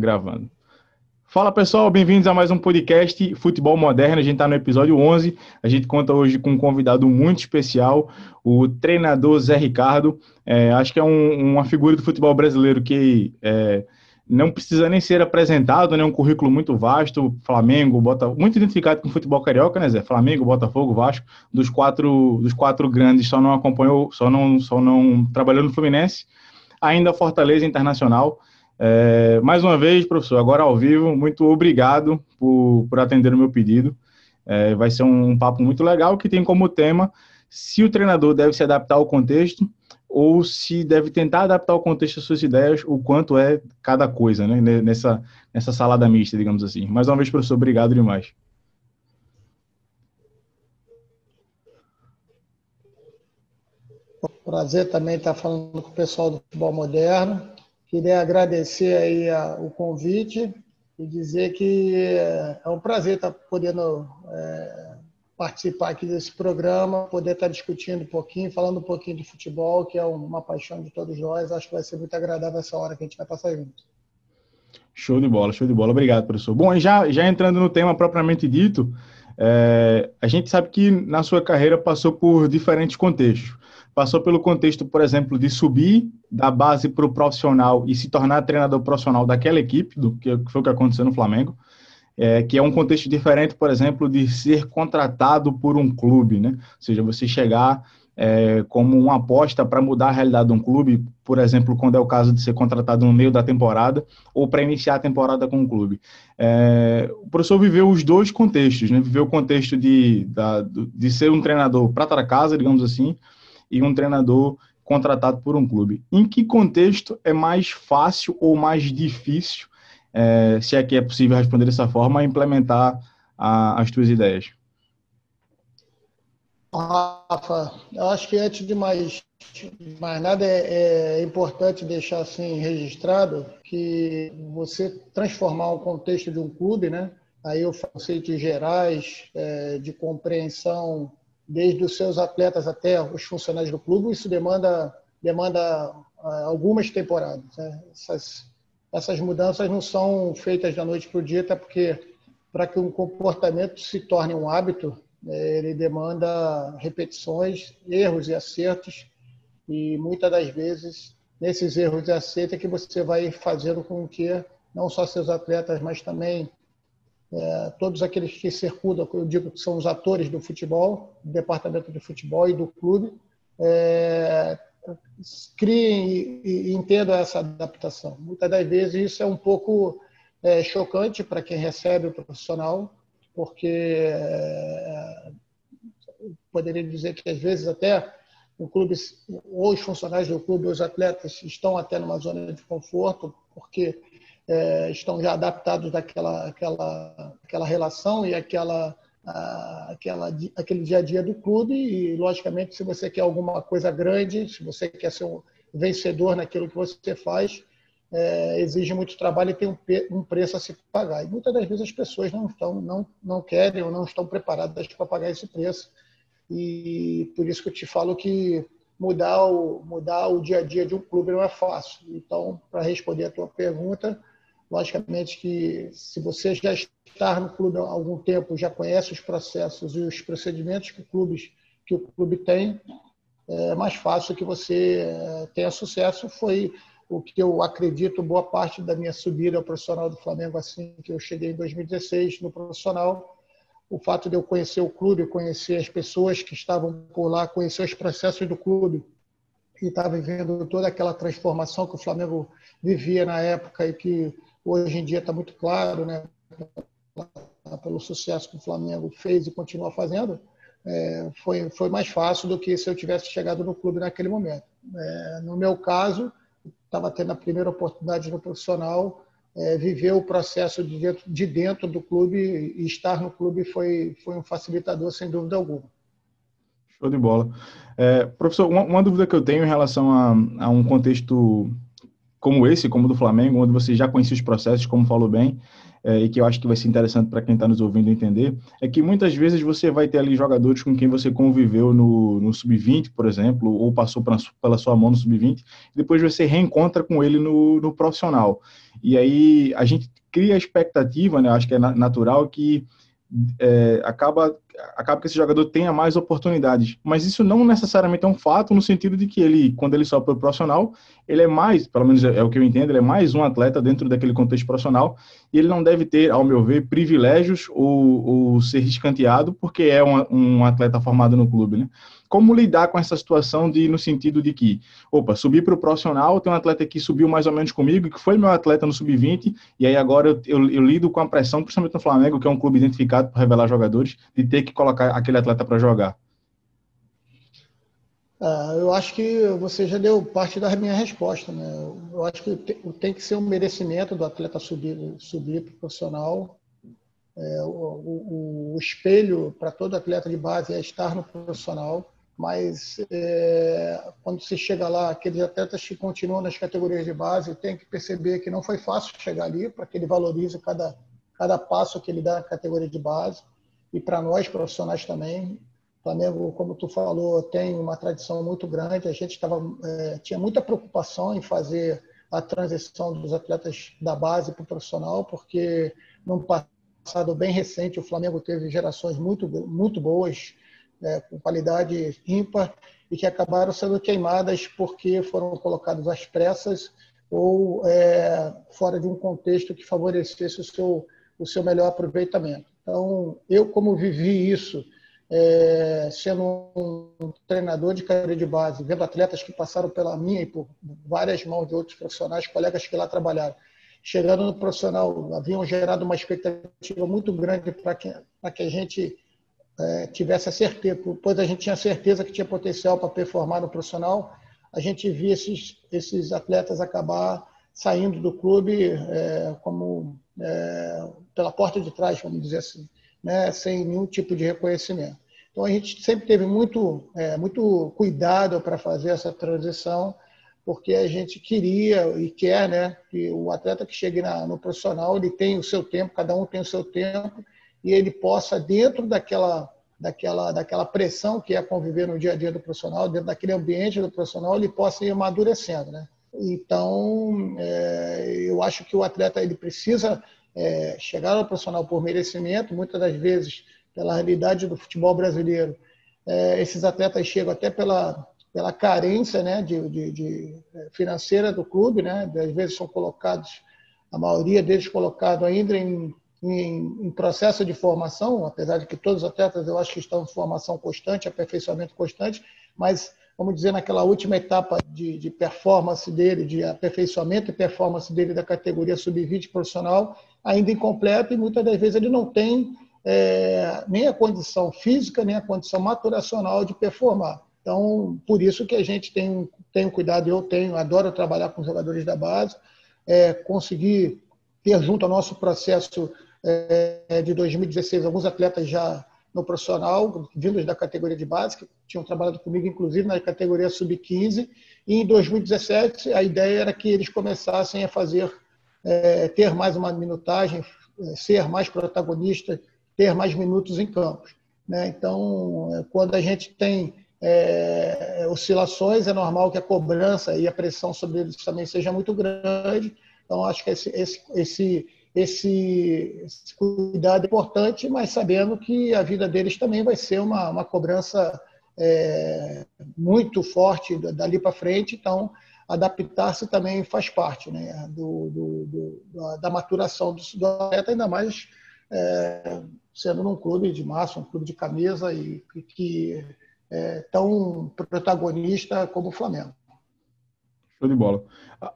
Gravando. Fala pessoal, bem-vindos a mais um podcast Futebol Moderno. A gente está no episódio 11. A gente conta hoje com um convidado muito especial, o treinador Zé Ricardo. É, acho que é um, uma figura do futebol brasileiro que é, não precisa nem ser apresentado, né? Um currículo muito vasto. Flamengo, bota muito identificado com o futebol carioca, né, Zé? Flamengo, Botafogo, Vasco. Dos quatro, dos quatro grandes, só não acompanhou, só não, só não trabalhou no Fluminense. Ainda Fortaleza Internacional. É, mais uma vez, professor, agora ao vivo, muito obrigado por, por atender o meu pedido. É, vai ser um, papo muito legal que tem como tema se o treinador deve se adaptar ao contexto ou se deve tentar adaptar ao contexto às suas ideias, o quanto é cada coisa, né? Nessa, nessa salada mista, digamos assim. Mais uma vez, professor, obrigado demais. Prazer também estar falando com o pessoal do futebol moderno. Queria agradecer aí a, o convite e dizer que é um prazer estar podendo é, participar aqui desse programa, poder estar discutindo um pouquinho, falando um pouquinho de futebol, que é uma paixão de todos nós. Acho que vai ser muito agradável essa hora que a gente vai passar junto. Show de bola, show de bola. Obrigado, professor. Bom, já, já entrando no tema propriamente dito, é, a gente sabe que na sua carreira passou por diferentes contextos passou pelo contexto, por exemplo, de subir da base para o profissional e se tornar treinador profissional daquela equipe, do que foi o que aconteceu no Flamengo, é, que é um contexto diferente, por exemplo, de ser contratado por um clube, né? Ou seja, você chegar é, como uma aposta para mudar a realidade de um clube, por exemplo, quando é o caso de ser contratado no meio da temporada ou para iniciar a temporada com o clube. É, o professor viveu os dois contextos, né? Viveu o contexto de, da, de ser um treinador para casa, digamos assim, e um treinador contratado por um clube. Em que contexto é mais fácil ou mais difícil, é, se é que é possível responder dessa forma, implementar a, as tuas ideias? Rafa, eu acho que antes de mais, mais nada é, é, importante deixar assim registrado que você transformar o contexto de um clube, né? Aí eu conceitos gerais é, de compreensão desde os seus atletas até os funcionários do clube, isso demanda, demanda ah, algumas temporadas. Né? Essas, essas mudanças não são feitas da noite para o dia, até porque para que um comportamento se torne um hábito, né, ele demanda repetições, erros e acertos, e muitas das vezes, nesses erros e acertos, é que você vai fazendo com que não só seus atletas, mas também é, todos aqueles que circundam, eu digo que são os atores do futebol, do departamento de futebol e do clube, é, criem e, e, entendam essa adaptação. Muitas das vezes isso é um pouco é, chocante para quem recebe o profissional, porque é, poderia dizer que às vezes até o clube, ou os funcionários do clube, os atletas estão até numa zona de conforto, porque é, estão já adaptados daquela aquela, aquela relação e aquela, aquela, aquele dia a dia do clube. E, logicamente, se você quer alguma coisa grande, se você quer ser um vencedor naquilo que você faz, é, exige muito trabalho e tem um, um, preço a se pagar. E muitas das vezes as pessoas não estão, não, não querem ou não estão preparadas para pagar esse preço. E por isso que eu te falo que mudar o, mudar o dia a dia de um clube não é fácil. Então, para responder a tua pergunta, Logicamente que se você já está no clube há algum tempo, já conhece os processos e os procedimentos que, clubes, que o clube tem, é mais fácil que você é, tenha sucesso. Foi o que eu acredito, boa parte da minha subida ao profissional do Flamengo, assim que eu cheguei em 2016 no profissional, o fato de eu conhecer o clube, conhecer as pessoas que estavam por lá, conhecer os processos do clube e estar vivendo toda aquela transformação que o Flamengo vivia na época e que hoje em dia está muito claro, né, pelo sucesso que o Flamengo fez e continua fazendo, é, foi, foi mais fácil do que se eu tivesse chegado no clube naquele momento. É, no meu caso, estava tendo a primeira oportunidade no profissional, é, viver o processo de dentro, de dentro do clube e estar no clube foi, foi um facilitador, sem dúvida alguma. Show de bola. É, professor, uma, uma, dúvida que eu tenho em relação a, a um contexto como esse, como do Flamengo, onde você já conhecia os processos, como falou bem, é, e que eu acho que vai ser interessante para quem está nos ouvindo entender, é que muitas vezes você vai ter ali jogadores com quem você conviveu no, no sub-20, por exemplo, ou passou pra, pela sua mão no sub-20, depois você reencontra com ele no, no profissional. E aí a gente cria a expectativa, né, acho que é natural, que é, acaba, acaba que esse jogador tenha mais oportunidades. Mas isso não necessariamente é um fato, no sentido de que ele, quando ele sobe para o profissional, ele é mais, pelo menos é, é, o que eu entendo, ele é mais um atleta dentro daquele contexto profissional, e ele não deve ter, ao meu ver, privilégios ou, ou ser escanteado, porque é um, um atleta formado no clube, né? Como lidar com essa situação de no sentido de que, opa, subir para o profissional, tem um atleta que subiu mais ou menos comigo, que foi meu atleta no sub-20, e aí agora eu, eu, eu, lido com a pressão, principalmente no Flamengo, que é um clube identificado para revelar jogadores, de ter que colocar aquele atleta para jogar. Ah, eu acho que você já deu parte da minha resposta, né? Eu acho que tem que ser um merecimento do atleta subir, subir para o profissional. É, o, o, o espelho para todo atleta de base é estar no profissional mas é, quando se chega lá, aqueles atletas que continuam nas categorias de base, tem que perceber que não foi fácil chegar ali, para que ele valorize cada, cada passo que ele dá na categoria de base. E para nós, profissionais também, o Flamengo, como tu falou, tem uma tradição muito grande. A gente tava, é, tinha muita preocupação em fazer a transição dos atletas da base para o profissional, porque num passado bem recente o Flamengo teve gerações muito, muito boas né, com qualidade ímpar e que acabaram sendo queimadas porque foram colocadas às pressas ou é, fora de um contexto que favorecesse o seu, o seu melhor aproveitamento. Então, eu, como vivi isso, é, sendo um treinador de carreira de base, vendo atletas que passaram pela minha e por várias mãos de outros profissionais, colegas que lá trabalharam, chegando no profissional, haviam gerado uma expectativa muito grande para que, que a gente é, tivesse a certeza, pois a gente tinha certeza que tinha potencial para performar no profissional, a gente via esses, esses atletas acabar saindo do clube é, como é, pela porta de trás, vamos dizer assim, né, sem nenhum tipo de reconhecimento. Então a gente sempre teve muito, é, muito cuidado para fazer essa transição, porque a gente queria e quer, né, que o atleta que chegue na, no profissional ele tem o seu tempo, cada um tem o seu tempo e ele possa, dentro daquela, daquela, daquela pressão que é conviver no dia a dia do profissional, dentro daquele ambiente do profissional, ele possa ir amadurecendo. Né? Então, é, eu acho que o atleta ele precisa é, chegar ao profissional por merecimento, muitas das vezes, pela realidade do futebol brasileiro. É, esses atletas chegam até pela, pela carência né, de, de, de, é, financeira do clube, né? às vezes são colocados, a maioria deles colocados ainda em em, em, processo de formação, apesar de que todos os atletas eu acho que estão em formação constante, aperfeiçoamento constante, mas vamos dizer naquela última etapa de, de performance dele, de aperfeiçoamento e performance dele da categoria sub-20 profissional, ainda incompleto e muitas das vezes ele não tem é, nem a condição física, nem a condição maturacional de performar. Então, por isso que a gente tem, tem cuidado, eu tenho, adoro trabalhar com jogadores da base, é, conseguir ter junto ao nosso processo é, de 2016 alguns atletas já no profissional, vindos da categoria de base, que tinham trabalhado comigo, inclusive, na categoria sub-15. E em 2017, a ideia era que eles começassem a fazer, é, ter mais uma minutagem, é, ser mais protagonista, ter mais minutos em campos. Né? Então, é, quando a gente tem é, oscilações, é normal que a cobrança e a pressão sobre eles também seja muito grande. Então, acho que esse, esse, esse esse, esse, cuidado é importante, mas sabendo que a vida deles também vai ser uma, uma cobrança é, muito forte dali para frente, então adaptar-se também faz parte né, do, do, do, da maturação do, do atleta, ainda mais é, sendo num clube de massa, um clube de camisa e, e que é tão protagonista como o Flamengo. Show de bola.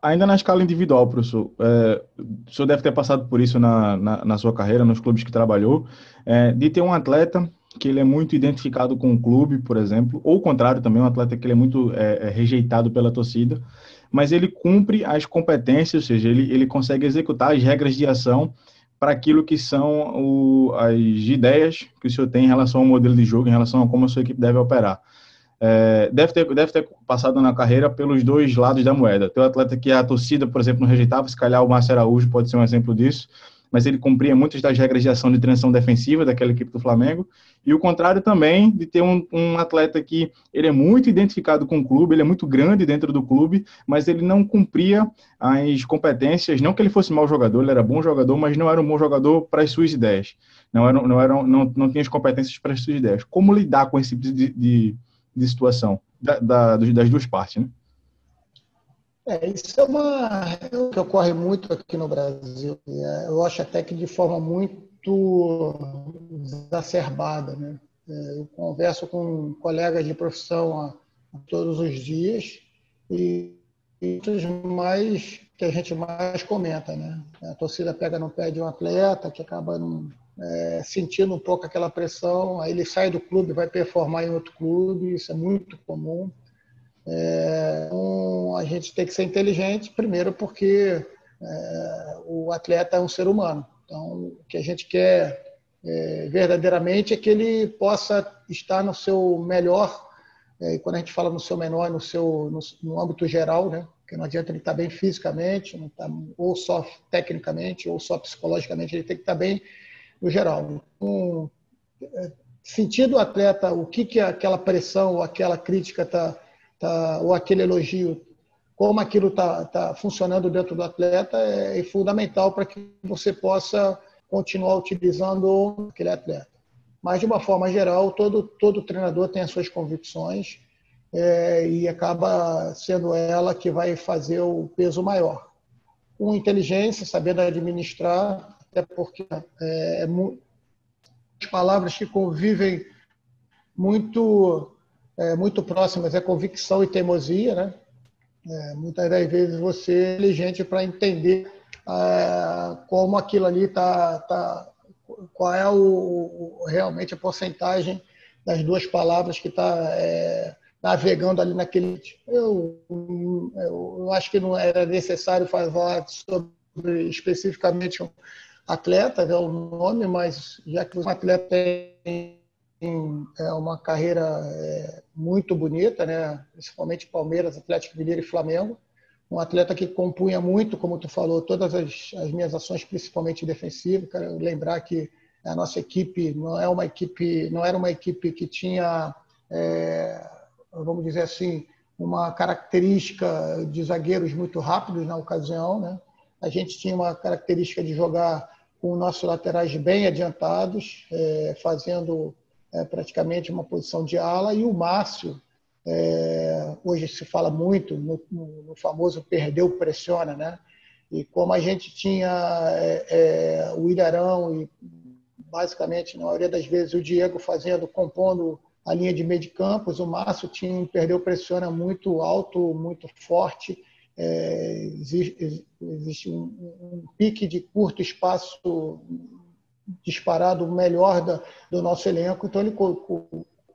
Ainda na escala individual, professor, é, o senhor deve ter passado por isso na, na, na sua carreira, nos clubes que trabalhou, é, de ter um atleta que ele é muito identificado com o clube, por exemplo, ou o contrário também, um atleta que ele é muito é, é rejeitado pela torcida, mas ele cumpre as competências, ou seja, ele, ele consegue executar as regras de ação para aquilo que são o, as ideias que o senhor tem em relação ao modelo de jogo, em relação a como a sua equipe deve operar. É, deve, ter, deve ter passado na carreira pelos dois lados da moeda. Tem o atleta que a torcida, por exemplo, não rejeitava, se calhar o Márcio Araújo pode ser um exemplo disso, mas ele cumpria muitas das regras de ação de transição defensiva daquela equipe do Flamengo. E o contrário também de ter um, um, atleta que ele é muito identificado com o clube, ele é muito grande dentro do clube, mas ele não cumpria as competências, não que ele fosse mau jogador, ele era bom jogador, mas não era um bom jogador para as suas ideias. Não, era, não, era, não, não tinha as competências para as suas ideias. Como lidar com esse tipo de, de, de situação da, da, das duas partes, né? É, isso é uma é que ocorre muito aqui no Brasil. É, eu acho até que de forma muito exacerbada. Né? É, eu converso com colegas de profissão todos os dias e, e mais que a gente mais comenta, né? A torcida pega no pé de um atleta que acaba é, sentindo um pouco aquela pressão, aí ele sai do clube, vai performar em outro clube, isso é muito comum. É, um, a gente tem que ser inteligente, primeiro porque é, o atleta é um ser humano. Então, o que a gente quer é, verdadeiramente é que ele possa estar no seu melhor, é, quando a gente fala no seu menor, no seu no, no âmbito geral, né? Porque não adianta ele estar bem fisicamente, não tá, ou só tecnicamente, ou só psicologicamente, ele tem que estar bem no geral. Então, é, sentindo o atleta, o que, que aquela pressão ou aquela crítica está tá, ou aquele elogio, como aquilo está tá funcionando dentro do atleta é, é fundamental para que você possa continuar utilizando aquele atleta. Mas, de uma forma geral, todo, todo treinador tem as suas convicções é, e acaba sendo ela que vai fazer o peso maior. Com inteligência, sabendo administrar, até porque é, é palavras que convivem muito é, muito próximas é convicção e teimosia, né? É, muitas das vezes você é inteligente para entender é, como aquilo ali está, tá, qual é o, o, realmente a porcentagem das duas palavras que está é, navegando ali naquele. Eu, eu, eu, acho que não era necessário falar sobre especificamente atleta, é o nome, mas já que um atleta tem é uma carreira é, muito bonita, né? principalmente Palmeiras, Atlético Mineiro e Flamengo. Um atleta que compunha muito, como tu falou, todas as, as minhas ações, principalmente defensivas. Quero lembrar que a nossa equipe não é uma equipe, não era uma equipe que tinha, é, vamos dizer assim, uma característica de zagueiros muito rápidos na ocasião, né? A gente tinha uma característica de jogar com nossos laterais bem adiantados, é, fazendo é, praticamente uma posição de ala, e o Márcio, é, hoje se fala muito no, no, famoso perdeu, pressiona, né? E como a gente tinha é, é, o Ilharão e basicamente, na maioria das vezes, o Diego fazendo, compondo a linha de meio de campos, o Márcio tinha um perdeu, pressiona muito alto, muito forte, é, existe, existe um, um, pique de curto espaço disparado melhor da, do nosso elenco. Então, ele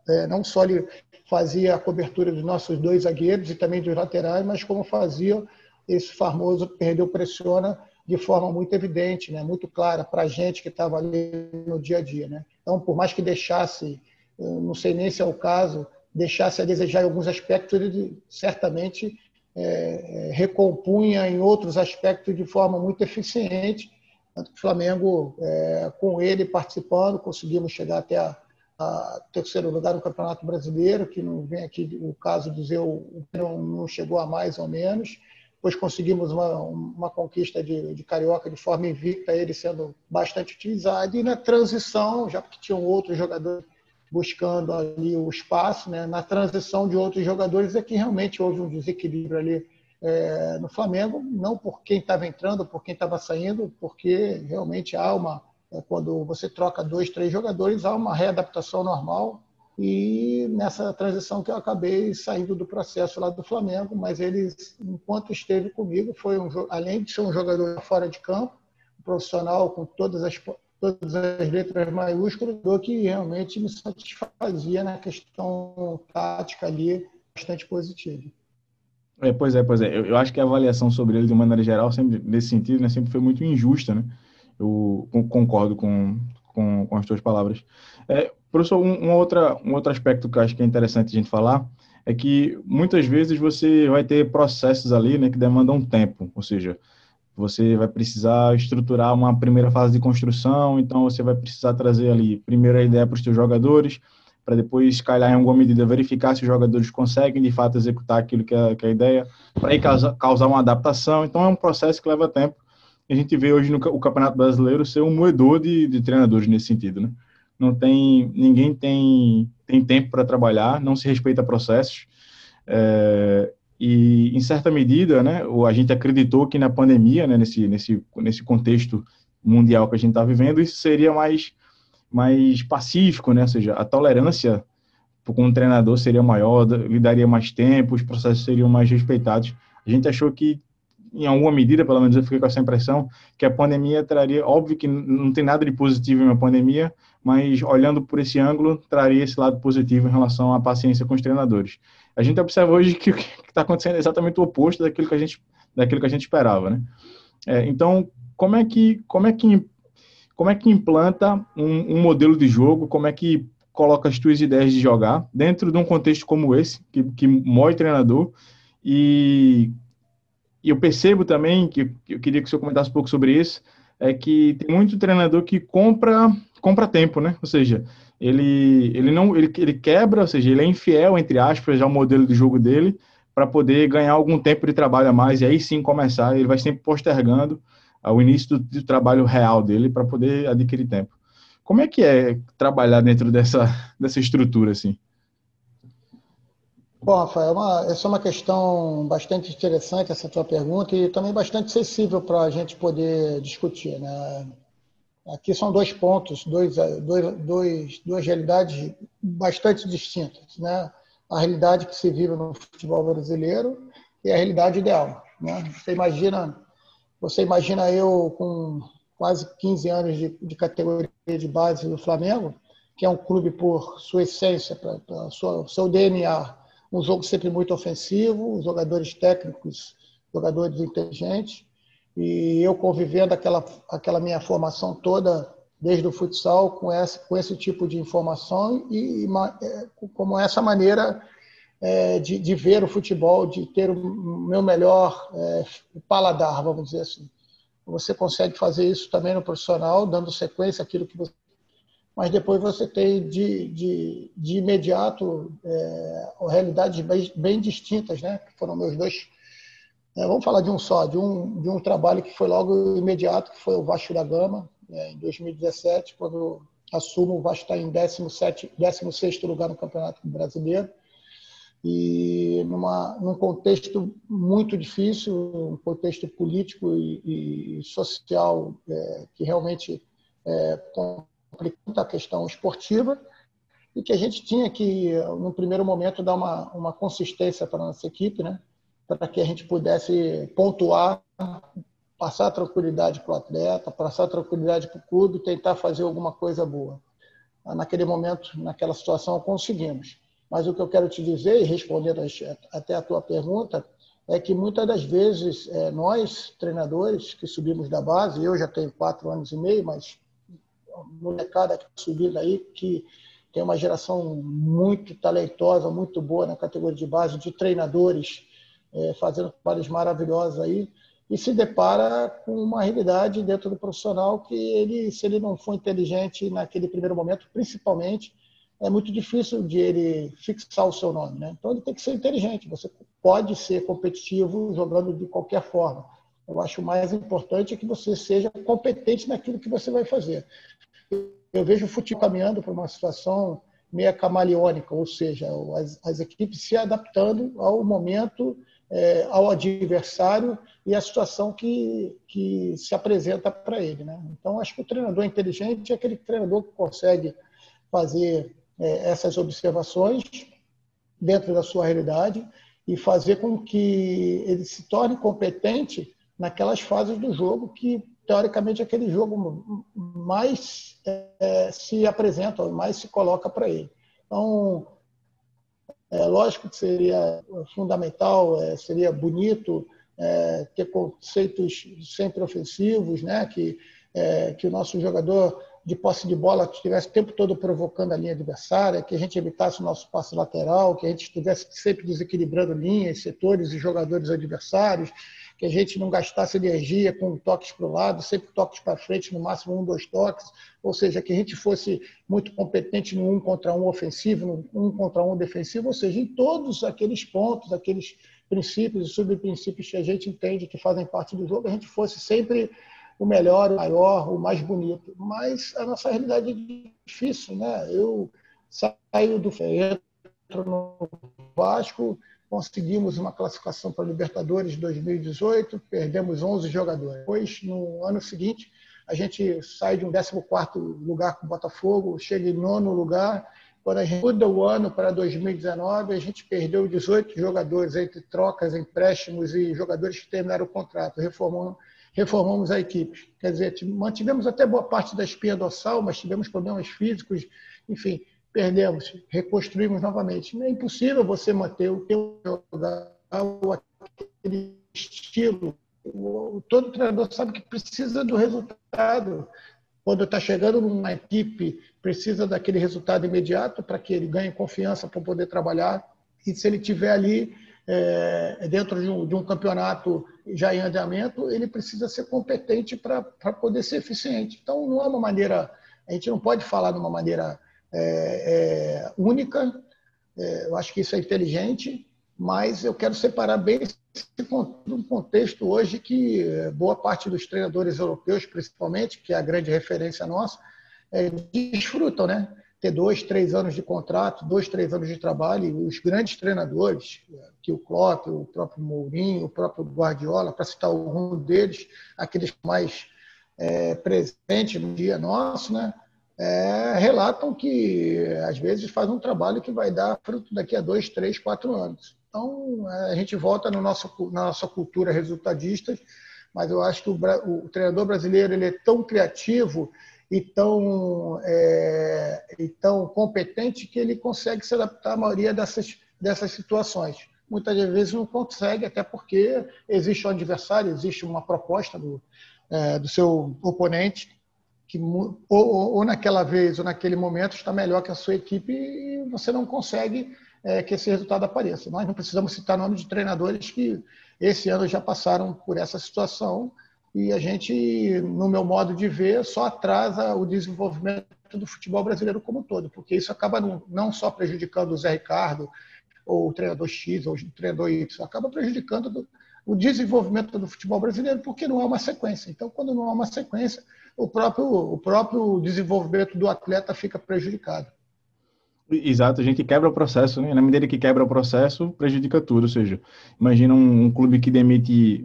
é, não só ele fazia a cobertura dos nossos dois zagueiros e também dos laterais, mas como fazia esse famoso perdeu pressiona de forma muito evidente, né? muito clara para a gente que estava ali no dia a dia. Né? Então, por mais que deixasse, não sei nem se é o caso, deixasse a desejar em alguns aspectos, ele certamente é, recompunha em outros aspectos de forma muito eficiente o Flamengo, é, com ele participando, conseguimos chegar até a, a, terceiro lugar no Campeonato Brasileiro, que não vem aqui o caso dizer o, não, não chegou a mais ou menos. Depois conseguimos uma, uma conquista de, de Carioca de forma invicta, ele sendo bastante utilizado. E na transição, já que tinham outros jogadores buscando ali o espaço, né? na transição de outros jogadores é que realmente houve um desequilíbrio ali é, no Flamengo, não por quem estava entrando, por quem estava saindo, porque realmente há uma, é, quando você troca dois, três jogadores, há uma readaptação normal. E nessa transição que eu acabei saindo do processo lá do Flamengo, mas ele, enquanto esteve comigo, foi um, além de ser um jogador fora de campo, um profissional com todas as todas as letras maiúsculas, do que realmente me satisfazia na questão tática ali, bastante positiva. É, pois é, pois é. Eu, eu, acho que a avaliação sobre ele, de maneira geral, sempre nesse sentido, né, sempre foi muito injusta, né? Eu concordo com, com, com as tuas palavras. É, professor, um, um, outra, um outro aspecto que eu acho que é interessante a gente falar é que muitas vezes você vai ter processos ali né, que demandam tempo, ou seja, você vai precisar estruturar uma primeira fase de construção, então você vai precisar trazer ali primeiro a ideia para os seus jogadores, para depois, calhar em alguma medida, verificar se os jogadores conseguem de fato executar aquilo que é, que é a ideia, para aí causar, causar uma adaptação. Então é um processo que leva tempo. A gente vê hoje no o Campeonato Brasileiro ser um moedor de, de treinadores nesse sentido, né? Não tem, ninguém tem, tem tempo para trabalhar, não se respeita processos. É, e, em certa medida, né, a gente acreditou que na pandemia, né, nesse, nesse, nesse contexto mundial que a gente está vivendo, isso seria mais, mais pacífico, né? ou seja, a tolerância com o treinador seria maior, lhe daria mais tempo, os processos seriam mais respeitados. A gente achou que, em alguma medida, pelo menos eu fiquei com essa impressão, que a pandemia traria, óbvio que não tem nada de positivo em uma pandemia, mas olhando por esse ângulo, traria esse lado positivo em relação à paciência com os treinadores. A gente observa hoje que o que está acontecendo é exatamente o oposto daquilo que a gente, daquilo que a gente esperava, né? É, então, como é que, como é que, como é que implanta um, um, modelo de jogo? Como é que coloca as tuas ideias de jogar dentro de um contexto como esse, que, que mói treinador? E, e eu percebo também que eu queria que o senhor comentasse um pouco sobre isso, é que tem muito treinador que compra compra tempo, né? Ou seja, ele, ele não ele, ele quebra, ou seja, ele é infiel, entre aspas, ao modelo de jogo dele para poder ganhar algum tempo de trabalho a mais e aí sim começar. Ele vai sempre postergando o início do, do trabalho real dele para poder adquirir tempo. Como é que é trabalhar dentro dessa, dessa estrutura assim? Bom, Rafael, é uma, essa é uma questão bastante interessante, essa tua pergunta, e também bastante sensível para a gente poder discutir. Né? Aqui são dois pontos, dois, dois, dois, duas realidades bastante distintas. Né? A realidade que se vive no futebol brasileiro e a realidade ideal. Né? Você, imagina, você imagina eu com quase 15 anos de, de categoria de base do Flamengo, que é um clube por sua essência, para seu DNA, um jogo sempre muito ofensivo, jogadores técnicos, jogadores inteligentes, e eu convivendo aquela, aquela minha formação toda desde o futsal com esse, com esse tipo de informação e, e é, como essa maneira é, de, de, ver o futebol, de ter o meu melhor é, paladar, vamos dizer assim. Você consegue fazer isso também no profissional, dando sequência àquilo que você. Mas depois você tem de, de, de imediato é, realidades bem, bem distintas, né? Que foram meus dois é, vamos falar de um só, de um, de um trabalho que foi logo imediato, que foi o Vasco da Gama, né, em 2017, quando assumo o Vasco está em 17, 16 lugar no Campeonato Brasileiro. E numa, num contexto muito difícil, um contexto político e, e social é, que realmente é, complica a questão esportiva, e que a gente tinha que, no primeiro momento, dar uma, uma consistência para a nossa equipe, né? Para que a gente pudesse pontuar, passar tranquilidade para o atleta, passar tranquilidade para o clube, tentar fazer alguma coisa boa. Naquele momento, naquela situação, conseguimos. Mas o que eu quero te dizer, e respondendo até a tua pergunta, é que muitas das vezes é, nós, treinadores que subimos da base, eu já tenho quatro anos e meio, mas molecada que está subindo aí, que tem uma geração muito talentosa, muito boa na categoria de base, de treinadores é, fazendo trabalhos maravilhosos aí, e se depara com uma realidade dentro do profissional que ele, se ele não for inteligente naquele primeiro momento, principalmente, é muito difícil de ele fixar o seu nome. Né? Então ele tem que ser inteligente. Você pode ser competitivo jogando de qualquer forma. Eu acho mais importante é que você seja competente naquilo que você vai fazer. Eu vejo o futebol caminhando para uma situação meia camaleônica, ou seja, as, as equipes se adaptando ao momento é, ao adversário e à situação que, que se apresenta para ele. Né? Então, acho que o treinador inteligente é aquele treinador que consegue fazer é, essas observações dentro da sua realidade e fazer com que ele se torne competente naquelas fases do jogo que, teoricamente, é aquele jogo mais é, se apresenta, mais se coloca para ele. Então, é, lógico que seria fundamental, é, seria bonito é, ter conceitos sempre ofensivos, né? que, é, que o nosso jogador de posse de bola estivesse o tempo todo provocando a linha adversária, que a gente evitasse o nosso passe lateral, que a gente estivesse sempre desequilibrando linhas, setores e jogadores adversários, que a gente não gastasse energia com toques para o lado, sempre toques para frente, no máximo um, dois toques, ou seja, que a gente fosse muito competente no um contra um ofensivo, no um contra um defensivo, ou seja, em todos aqueles pontos, aqueles princípios e subprincípios que a gente entende que fazem parte do jogo, a gente fosse sempre o melhor, o maior, o mais bonito. Mas a nossa realidade é difícil, né? Eu saio do entro no Vasco, conseguimos uma classificação para a Libertadores 2018, perdemos 11 jogadores. Depois, no ano seguinte, a gente sai de um 14º lugar com o Botafogo, chega em nono lugar. Quando a gente muda o ano para 2019, a gente perdeu 18 jogadores entre trocas, empréstimos e jogadores que terminaram o contrato. Reformamos reformamos a equipe. Quer dizer, mantivemos até boa parte da espinha dorsal, mas tivemos problemas físicos, enfim, perdemos, reconstruímos novamente. É impossível você manter o teu jogador, aquele estilo. Todo treinador sabe que precisa do resultado. Quando está chegando numa equipe, precisa daquele resultado imediato para que ele ganhe confiança para poder trabalhar. E se ele tiver ali é, dentro de um, de um, campeonato já em andamento, ele precisa ser competente para poder ser eficiente. Então, não é uma maneira, a gente não pode falar de uma maneira é, é, única, é, eu acho que isso é inteligente, mas eu quero separar bem um contexto hoje que é, boa parte dos treinadores europeus, principalmente, que é a grande referência nossa, é, desfrutam, né? ter dois, três anos de contrato, dois, três anos de trabalho, e os grandes treinadores, que o Klopp, o próprio Mourinho, o próprio Guardiola, para citar algum deles, aqueles mais é, presentes no dia nosso, né, é, relatam que às vezes faz um trabalho que vai dar fruto daqui a dois, três, quatro anos. Então, a gente volta no nosso, na nossa cultura resultadista, mas eu acho que o, o treinador brasileiro ele é tão criativo e tão, é, e tão competente que ele consegue se adaptar à maioria dessas, dessas situações. Muitas vezes não consegue, até porque existe um adversário, existe uma proposta do, é, do seu oponente que ou, ou, naquela vez ou naquele momento está melhor que a sua equipe e você não consegue é, que esse resultado apareça. Nós não precisamos citar nomes de treinadores que esse ano já passaram por essa situação e a gente, no meu modo de ver, só atrasa o desenvolvimento do futebol brasileiro como um todo, porque isso acaba não só prejudicando o Zé Ricardo, ou o treinador X, ou o treinador Y, acaba prejudicando o desenvolvimento do futebol brasileiro, porque não há uma sequência. Então, quando não há uma sequência, o próprio, o próprio desenvolvimento do atleta fica prejudicado. Exato, a gente quebra o processo, né? Na medida que quebra o processo, prejudica tudo. Ou seja, imagina um, um clube que demite.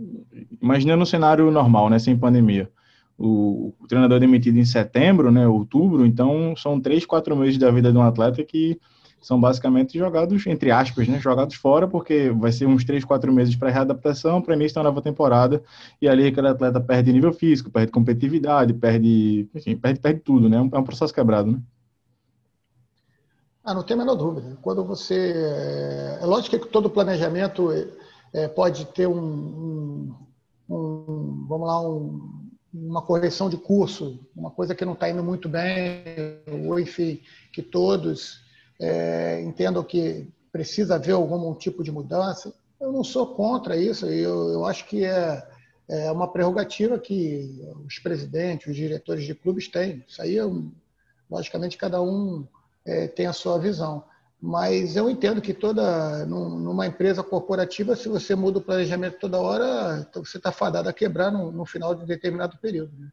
Imagina no cenário normal, né? Sem pandemia. O, o, treinador é demitido em setembro, né? Outubro, então são três, quatro meses da vida de um atleta que são basicamente jogados, entre aspas, né? Jogados fora, porque vai ser uns três, quatro meses para readaptação, para início da nova temporada, e ali aquele atleta perde nível físico, perde competitividade, perde, enfim, perde, perde tudo, né? É um processo quebrado, né? Ah, não tem a menor dúvida. Quando você. É, é lógico que todo planejamento é, pode ter um, um, um vamos lá, um, uma correção de curso, uma coisa que não está indo muito bem, ou enfim, que todos é, entendam que precisa haver algum tipo de mudança. Eu não sou contra isso, eu, eu acho que é, é uma prerrogativa que os presidentes, os diretores de clubes têm. Isso aí, logicamente, cada um é, tem a sua visão. Mas eu entendo que toda numa empresa corporativa, se você muda o planejamento toda hora, então você está fadado a quebrar no, no, final de determinado período. Né?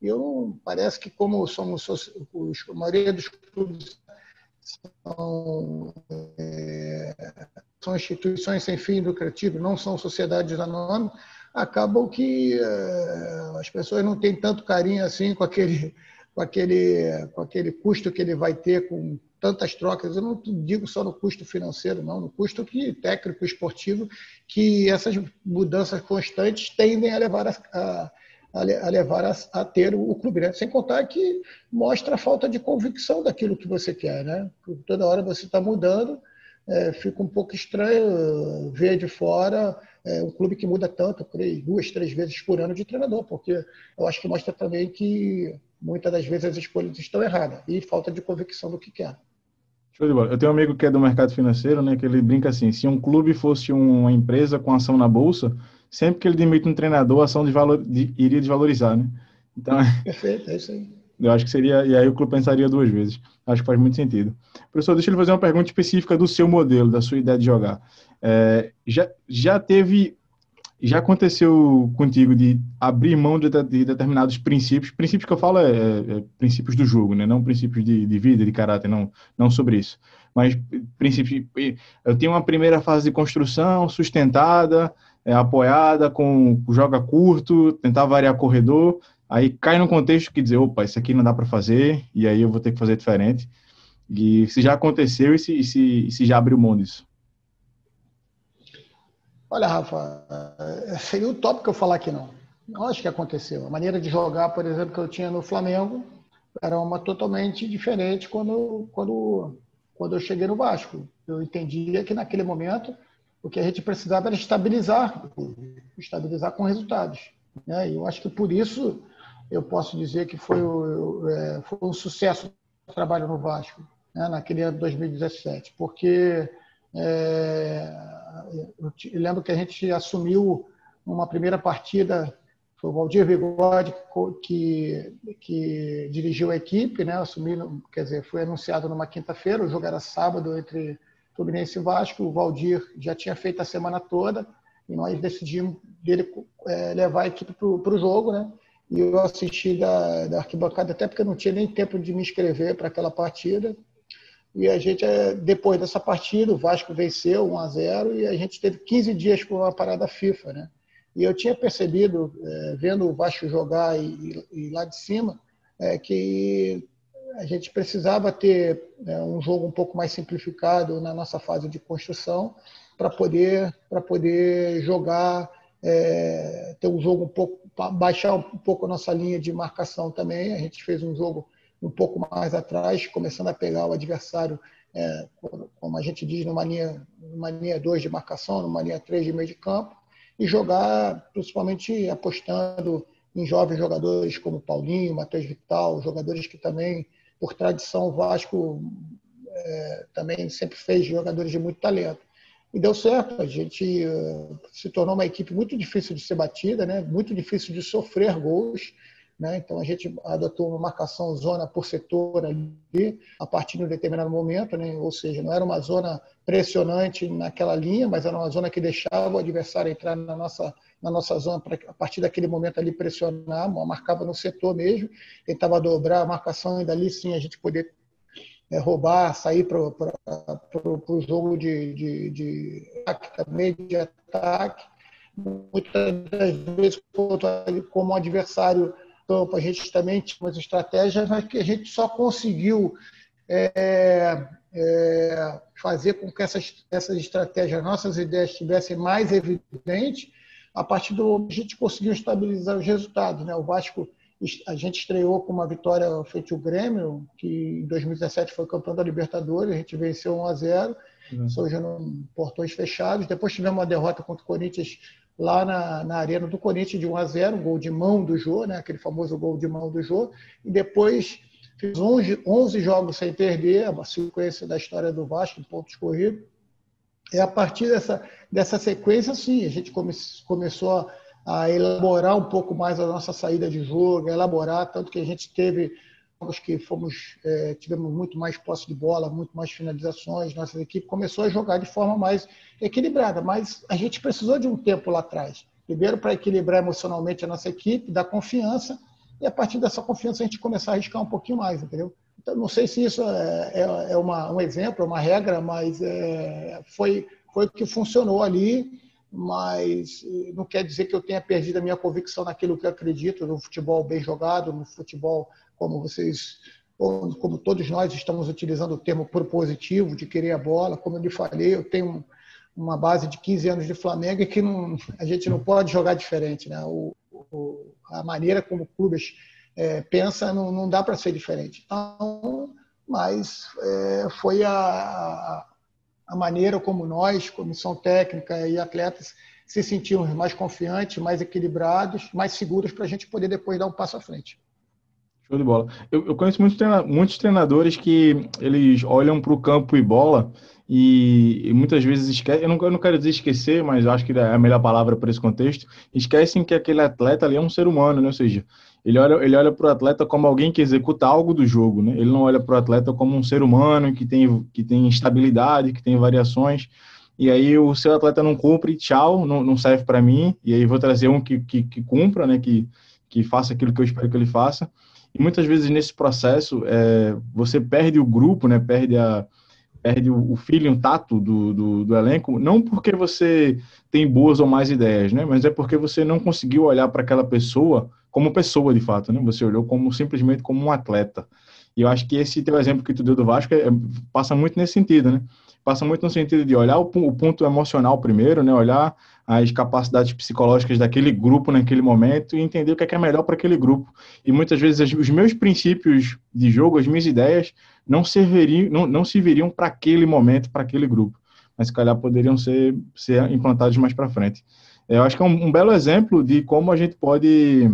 E eu parece que como somos os, a maioria dos clubes são, é, são instituições sem fim lucrativo, não são sociedades anônimas, acabam que é, as pessoas não têm tanto carinho assim com aquele com aquele, com aquele custo que ele vai ter com tantas trocas. Eu não digo só no custo financeiro, não, no custo que técnico esportivo, que essas mudanças constantes tendem a levar a, a, a levar a, a, ter o, clube. Né? Sem contar que mostra a falta de convicção daquilo que você quer. Né? Toda hora você está mudando, é, fica um pouco estranho ver de fora é, um clube que muda tanto, duas, três vezes por ano de treinador, porque eu acho que mostra também que muitas das vezes as escolhas estão erradas e falta de convicção do que quer. Show de bola. Eu tenho um amigo que é do mercado financeiro, né, que ele brinca assim, se um clube fosse uma empresa com ação na bolsa, sempre que ele demite um treinador, a ação de valor, de, iria desvalorizar, né? Então, Perfeito, é isso aí. Eu acho que seria, e aí o clube pensaria duas vezes. Acho que faz muito sentido. Professor, deixa eu fazer uma pergunta específica do seu modelo, da sua ideia de jogar. É, já, já teve já aconteceu contigo de abrir mão de, de determinados princípios? Princípios que eu falo é, é, é princípios do jogo, né? Não princípios de, de, vida, de caráter, não, não sobre isso. Mas princípios. Eu tenho uma primeira fase de construção sustentada, é, apoiada, com joga curto, tentar variar corredor. Aí cai no contexto que dizer, opa, isso aqui não dá para fazer, e aí eu vou ter que fazer diferente. E se já aconteceu e se, se, se já abriu mão disso? Olha, Rafa, seria utópico eu falar que não. Não acho que aconteceu. A maneira de jogar, por exemplo, que eu tinha no Flamengo era uma totalmente diferente quando, quando, quando eu cheguei no Vasco. Eu entendia que naquele momento o que a gente precisava era estabilizar, estabilizar com resultados. Né? E eu acho que por isso eu posso dizer que foi, é, foi um sucesso o trabalho no Vasco, né? naquele ano de 2017, porque é, eu, lembro que a gente assumiu uma primeira partida, foi o Valdir Bigode que, que dirigiu a equipe, né? Assumiu, quer dizer, foi anunciado numa quinta-feira, o jogo era sábado entre Fluminense e Vasco, o Valdir já tinha feito a semana toda e nós decidimos dele é, levar a equipe para o jogo, né? E eu assisti da, da arquibancada até porque eu não tinha nem tempo de me inscrever para aquela partida. E a gente, é, depois dessa partida, o Vasco venceu 1 a 0 e a gente teve 15 dias com uma parada FIFA, né? E eu tinha percebido, é, vendo o Vasco jogar e, e lá de cima, é, que a gente precisava ter é, um jogo um pouco mais simplificado na nossa fase de construção para poder, poder jogar, é, ter um jogo um pouco, baixar um pouco a nossa linha de marcação também. A gente fez um jogo um pouco mais atrás, começando a pegar o adversário, é, como a gente diz, numa linha, numa linha 2 de marcação, numa linha 3 de meio de campo, e jogar principalmente apostando em jovens jogadores como Paulinho, Matheus Vital, jogadores que também, por tradição, o Vasco é, também sempre fez jogadores de muito talento. E deu certo, a gente uh, se tornou uma equipe muito difícil de ser batida, né? muito difícil de sofrer gols. Né? Então, a gente adotou uma marcação zona por setor ali, a partir de um determinado momento, né? ou seja, não era uma zona pressionante naquela linha, mas era uma zona que deixava o adversário entrar na nossa, na nossa zona, para a partir daquele momento ali pressionar, marcava no setor mesmo, tentava dobrar a marcação e dali sim a gente poder é, roubar, sair para o jogo de, de, de ataque também, de ataque. Muitas das vezes, como adversário a gente também tinha umas estratégias, mas que a gente só conseguiu é, é, fazer com que essas, essas estratégias, nossas ideias estivessem mais evidentes a partir do a gente conseguiu estabilizar os resultados. Né? O Vasco, a gente estreou com uma vitória feita o Grêmio, que em 2017 foi campeão da Libertadores, a gente venceu 1 a 0 uhum. no portões fechados. Depois tivemos uma derrota contra o Corinthians lá na, na arena do Corinthians de 1 a 0, um gol de mão do Jô, né? aquele famoso gol de mão do Jô, e depois fiz 11, 11 jogos sem perder, uma sequência da história do Vasco, em pontos corridos. E a partir dessa, dessa sequência, sim, a gente come, começou a, a elaborar um pouco mais a nossa saída de jogo, elaborar, tanto que a gente teve jogos que fomos, é, tivemos muito mais posse de bola, muito mais finalizações, nossa equipe começou a jogar de forma mais equilibrada, mas a gente precisou de um tempo lá atrás. Primeiro, para equilibrar emocionalmente a nossa equipe, dar confiança, e a partir dessa confiança a gente começar a arriscar um pouquinho mais, entendeu? Então, não sei se isso é, é, é uma, um exemplo, é uma regra, mas é, foi, foi o que funcionou ali, mas não quer dizer que eu tenha perdido a minha convicção naquilo que eu acredito, no futebol bem jogado, no futebol como vocês, como todos nós estamos utilizando o termo propositivo, de querer a bola, como eu lhe falei, eu tenho uma base de 15 anos de Flamengo e que não, a gente não pode jogar diferente. Né? O, o, a maneira como clubes é, pensa não, não dá para ser diferente. Então, mas é, foi a, a maneira como nós, comissão técnica e atletas, se sentimos mais confiantes, mais equilibrados, mais seguros para a gente poder depois dar um passo à frente. Show de bola. Eu, eu conheço muitos, treina, muitos treinadores que eles olham para o campo e bola e, e, muitas vezes esquecem, eu não, eu não quero dizer esquecer, mas acho que é a melhor palavra para esse contexto, esquecem que aquele atleta ali é um ser humano, né? ou seja, ele olha, ele olha para o atleta como alguém que executa algo do jogo, né? ele não olha para o atleta como um ser humano que tem, que tem instabilidade, que tem variações, e aí o seu atleta não cumpre, tchau, não, não serve para mim, e aí vou trazer um que, que, que cumpra, né? que, que faça aquilo que eu espero que ele faça, e muitas vezes nesse processo é, você perde o grupo, né? Perde a perde o, o feeling, o tato do, do, do, elenco, não porque você tem boas ou mais ideias, né? Mas é porque você não conseguiu olhar para aquela pessoa como pessoa, de fato, né? Você olhou como simplesmente como um atleta. E eu acho que esse teu exemplo que tu deu do Vasco é, passa muito nesse sentido, né? Passa muito no sentido de olhar o, o ponto emocional primeiro, né? Olhar as capacidades psicológicas daquele grupo naquele momento e entender o que é, que é melhor para aquele grupo. E muitas vezes os meus princípios de jogo, as minhas ideias, não serviriam, não, não serviriam para aquele momento, para aquele grupo, mas se calhar poderiam ser, ser implantados mais para frente. Eu acho que é um, um belo exemplo de como a gente pode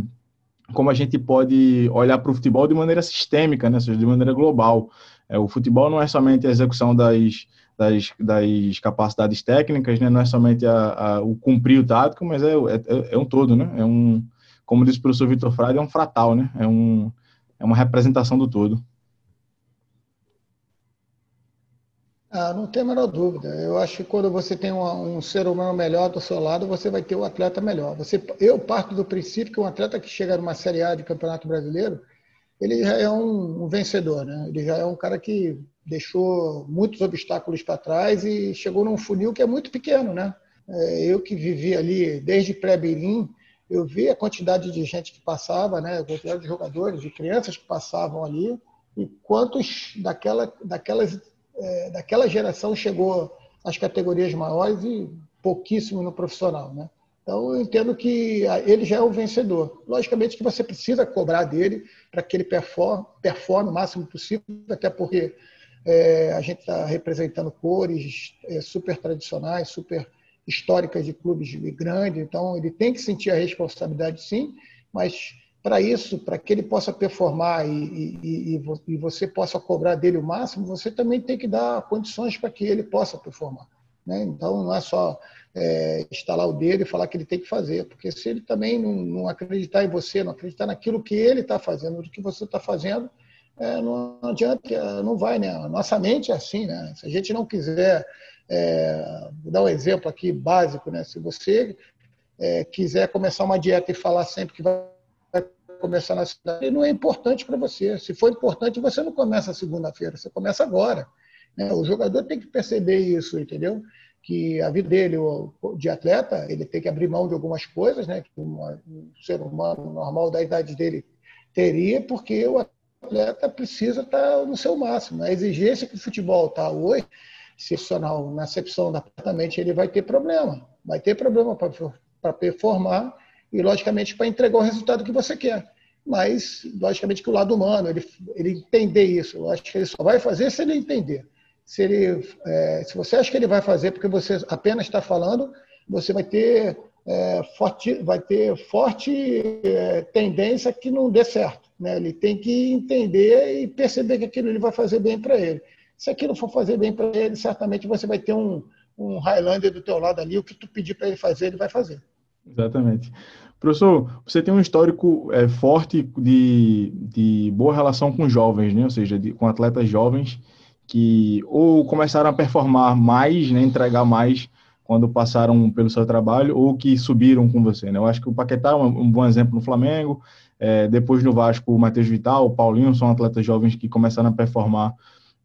como a gente pode olhar para o futebol de maneira sistêmica, né? seja, de maneira global. É, o futebol não é somente a execução das, das, das capacidades técnicas, né? Não é somente a, a, o cumprir o tático, mas é, é, é, um todo, né? É um, como disse o professor Vitor Frade, é um fratal, né? É, um, é uma representação do todo. Ah, não tem a menor dúvida. Eu acho que quando você tem um, um ser humano melhor do seu lado, você vai ter um atleta melhor. Você, eu parto do princípio que um atleta que chega numa Série A de Campeonato Brasileiro, ele já é um, um vencedor, né? Ele já é um cara que deixou muitos obstáculos para trás e chegou num funil que é muito pequeno, né? É, eu que vivi ali desde pré-Birim, eu vi a quantidade de gente que passava, né? A quantidade de jogadores, de crianças que passavam ali e quantos daquela, daquelas, é, daquela geração chegou às categorias maiores e pouquíssimo no profissional, né? Então, eu entendo que ele já é o vencedor. Logicamente que você precisa cobrar dele para que ele performe, performe o máximo possível, até porque é, a gente está representando cores é, super tradicionais, super históricas de clubes grandes, então ele tem que sentir a responsabilidade sim, mas para isso, para que ele possa performar e, e, e, você possa cobrar dele o máximo, você também tem que dar condições para que ele possa performar. Né? Então, não é só é, instalar o dedo e falar que ele tem que fazer, porque se ele também não, não acreditar em você, não acreditar naquilo que ele está fazendo, do que você está fazendo, é, não adianta, não vai, né? A nossa mente é assim, né? Se a gente não quiser, é, dar um exemplo aqui básico, né? Se você é, quiser começar uma dieta e falar sempre que vai começar na cidade, não é importante para você. Se for importante, você não começa segunda-feira, você começa agora. Né? O jogador tem que perceber isso, entendeu? Que a vida dele, de atleta, ele tem que abrir mão de algumas coisas, né? Que um ser humano normal da idade dele teria, porque o atleta precisa estar no seu máximo. A exigência que o futebol está hoje, excepcional, na acepção da mente, ele vai ter problema. Vai ter problema para performar e, logicamente, para entregar o resultado que você quer. Mas, logicamente, que o lado humano, ele, ele entender isso. Eu acho que ele só vai fazer se ele entender. Se, ele, é, se você acha que ele vai fazer porque você apenas está falando, você vai ter, é, forte, vai ter forte é, tendência que não dê certo. Né? Ele tem que entender e perceber que aquilo ele vai fazer bem para ele. Se aquilo for fazer bem para ele, certamente você vai ter um, um Highlander do teu lado ali, o que tu pedir para ele fazer, ele vai fazer. Exatamente. Professor, você tem um histórico é, forte de, de boa relação com jovens, né? ou seja, de, com atletas jovens que ou começaram a performar mais, né, entregar mais quando passaram pelo seu trabalho ou que subiram com você. Né? Eu acho que o Paquetá é um, um bom exemplo no Flamengo, é, depois no Vasco, o Matheus Vital, o Paulinho são atletas jovens que começaram a performar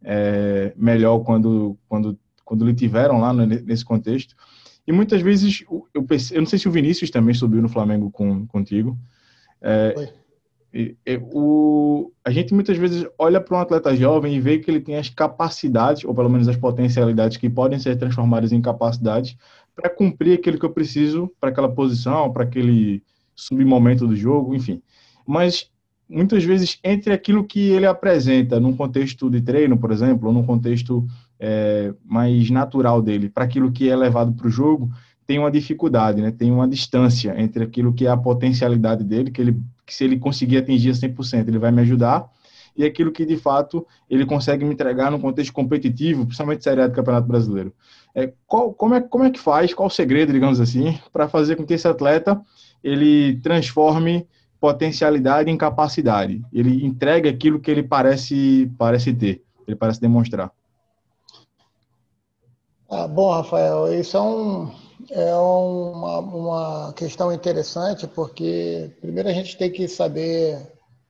é, melhor quando, quando, quando lhe tiveram lá nesse contexto. E muitas vezes, eu, pensei, eu não sei se o Vinícius também subiu no Flamengo com, contigo. É, o, a gente muitas vezes olha para um atleta jovem e vê que ele tem as capacidades, ou pelo menos as potencialidades que podem ser transformadas em capacidades para cumprir aquilo que eu preciso para aquela posição, para aquele submomento do jogo, enfim mas muitas vezes entre aquilo que ele apresenta num contexto de treino, por exemplo, ou num contexto é, mais natural dele, para aquilo que é levado para o jogo, tem uma dificuldade, né? Tem uma distância entre aquilo que é a potencialidade dele, que ele que se ele conseguir atingir 100%, ele vai me ajudar, e aquilo que de fato ele consegue me entregar no contexto competitivo, principalmente Série A do Campeonato Brasileiro. É, qual, como, é, como é que faz, qual o segredo, digamos assim, para fazer com que esse atleta ele transforme potencialidade em capacidade, ele entregue aquilo que ele parece, parece ter, ele parece demonstrar? Ah, bom, Rafael, isso é, um, é uma, uma questão interessante, porque primeiro a gente tem que saber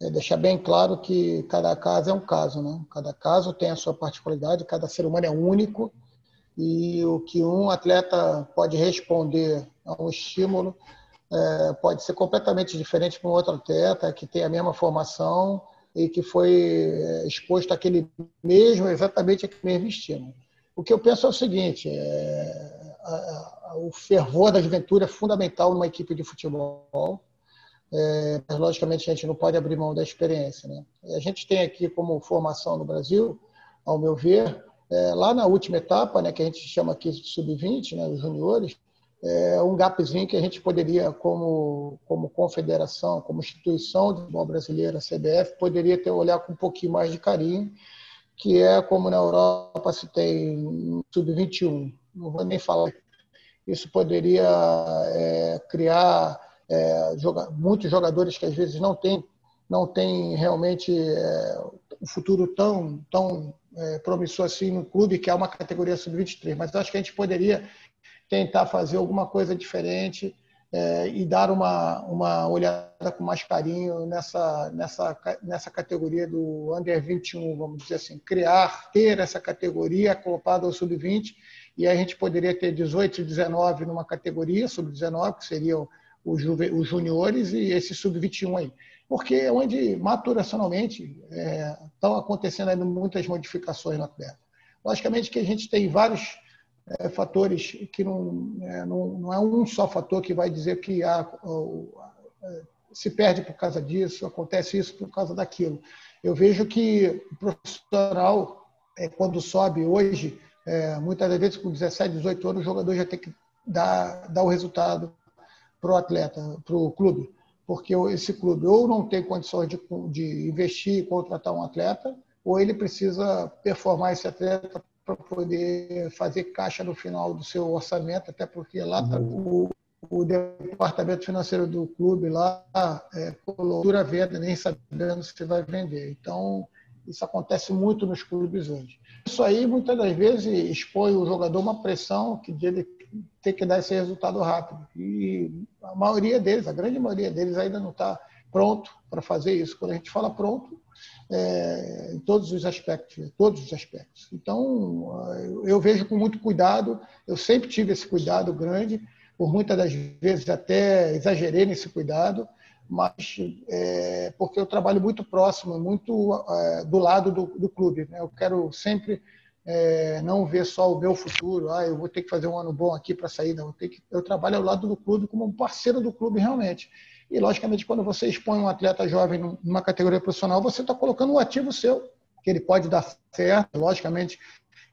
é, deixar bem claro que cada caso é um caso, né? Cada caso tem a sua particularidade, cada ser humano é único e o que um atleta pode responder a um estímulo é, pode ser completamente diferente para um outro atleta que tem a mesma formação e que foi é, exposto àquele mesmo, exatamente aquele mesmo estímulo. O que eu penso é o seguinte: é, a, a, o fervor da juventude é fundamental numa equipe de futebol. É, mas, logicamente, a gente não pode abrir mão da experiência. Né? A gente tem aqui como formação no Brasil, ao meu ver, é, lá na última etapa, né, que a gente chama aqui de sub-20, né, os juniores, é um gapzinho que a gente poderia, como, como confederação, como instituição de futebol brasileira, CBF, poderia ter olhar com um pouquinho mais de carinho, que é como na Europa se tem sub-21. Não vou nem falar. Isso poderia é, criar é, joga, muitos jogadores que às vezes não têm não tem realmente é, um futuro tão, tão é, promissor assim no clube, que é uma categoria sub-23. Mas acho que a gente poderia tentar fazer alguma coisa diferente é, e dar uma, uma olhada com mais carinho nessa, nessa, nessa categoria do Under 21, vamos dizer assim, criar, ter essa categoria acoplada ao Sub-20, e a gente poderia ter 18 e 19 numa categoria, Sub-19, que seriam os, os juniores, e esse Sub-21 aí. Porque é onde, maturacionalmente, é, estão acontecendo muitas modificações no atleta. Logicamente que a gente tem vários é, fatores que não é, não, não, é um só fator que vai dizer que há, se perde por causa disso, acontece isso por causa daquilo. Eu vejo que o profissional, é, quando sobe hoje, é, muitas vezes com 17, 18 anos, o jogador já tem que dar, dar o resultado para o atleta, para o clube. Porque esse clube ou não tem condições de, de investir e contratar um atleta, ou ele precisa performar esse atleta para poder fazer caixa no final do seu orçamento, até porque lá tá o, o departamento financeiro do clube lá é, colocou a venda, nem sabendo se vai vender. Então, isso acontece muito nos clubes hoje. Isso aí, muitas das vezes, expõe o jogador uma pressão que ele tem que dar esse resultado rápido. E a maioria deles, a grande maioria deles, ainda não está pronto para fazer isso. Quando a gente fala pronto, é, em todos os aspectos, todos os aspectos. Então, eu vejo com muito cuidado, eu sempre tive esse cuidado grande, por muitas das vezes até exagerei nesse cuidado, mas é, porque eu trabalho muito próximo, muito é, do lado do, do clube. Né? Eu quero sempre é, não ver só o meu futuro, ah, eu vou ter que fazer um ano bom aqui para sair, não. Eu, que, eu trabalho ao lado do clube como um parceiro do clube realmente. E, logicamente, quando você expõe um atleta jovem numa categoria profissional, você está colocando um ativo seu, que ele pode dar certo, logicamente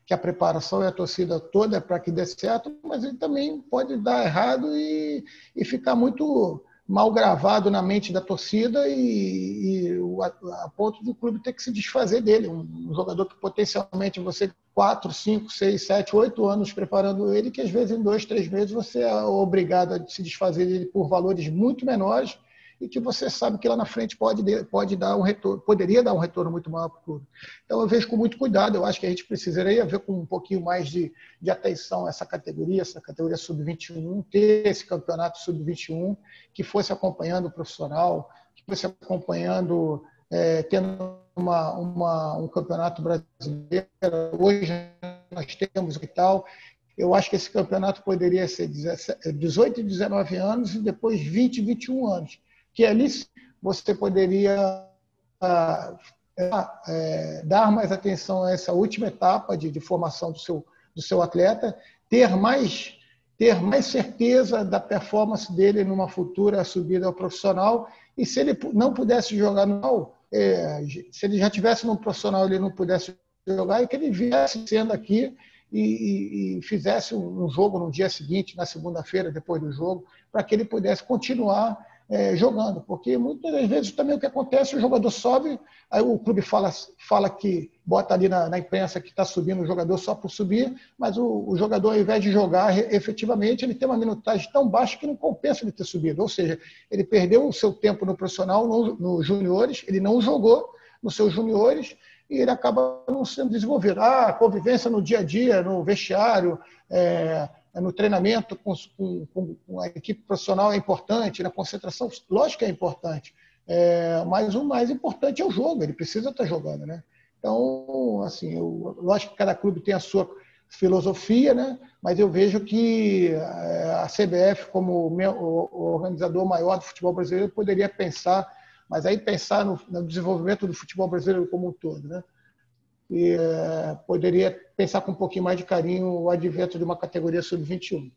que a preparação e a torcida toda é para que dê certo, mas ele também pode dar errado e, e ficar muito mal gravado na mente da torcida e, e a, ponto do clube ter que se desfazer dele. Um, um, jogador que potencialmente você, quatro, cinco, seis, sete, oito anos preparando ele, que às vezes em dois, três meses você é obrigado a se desfazer dele por valores muito menores e que você sabe que lá na frente pode, pode dar um retorno, poderia dar um retorno muito maior para o clube. Então eu vejo com muito cuidado, eu acho que a gente precisaria ver com um pouquinho mais de, de atenção essa categoria, essa categoria sub-21, ter esse campeonato sub-21 que fosse acompanhando o profissional, que fosse acompanhando, é, tendo uma, uma, um campeonato brasileiro. Hoje nós temos o tal, eu acho que esse campeonato poderia ser 18 e 19 anos e depois 20 e 21 anos que ali você poderia é, dar mais atenção a essa última etapa de, de, formação do seu, do seu atleta, ter mais, ter mais certeza da performance dele numa futura subida ao profissional. E se ele não pudesse jogar no é, se ele já tivesse no profissional ele não pudesse jogar, e que ele viesse sendo aqui e, e, e fizesse um jogo no dia seguinte, na segunda-feira, depois do jogo, para que ele pudesse continuar é, jogando, porque muitas das vezes também o que acontece, o jogador sobe, aí o clube fala, fala que bota ali na, na imprensa que está subindo o jogador só por subir, mas o, o, jogador, ao invés de jogar efetivamente, ele tem uma minutagem tão baixa que não compensa ele ter subido. Ou seja, ele perdeu o seu tempo no profissional, nos no juniores, ele não jogou nos seus juniores e ele acaba não sendo desenvolvido. Ah, convivência no dia a dia, no vestiário, é, no treinamento com, com, com, a equipe profissional é importante, na concentração, lógico que é importante, é, mas o mais importante é o jogo, ele precisa estar jogando, né? Então, assim, eu, lógico que cada clube tem a sua filosofia, né? Mas eu vejo que é, a CBF, como o organizador maior do futebol brasileiro, poderia pensar, mas aí pensar no, no desenvolvimento do futebol brasileiro como um todo, né? E é, poderia pensar com um pouquinho mais de carinho o advento de uma categoria sub-21.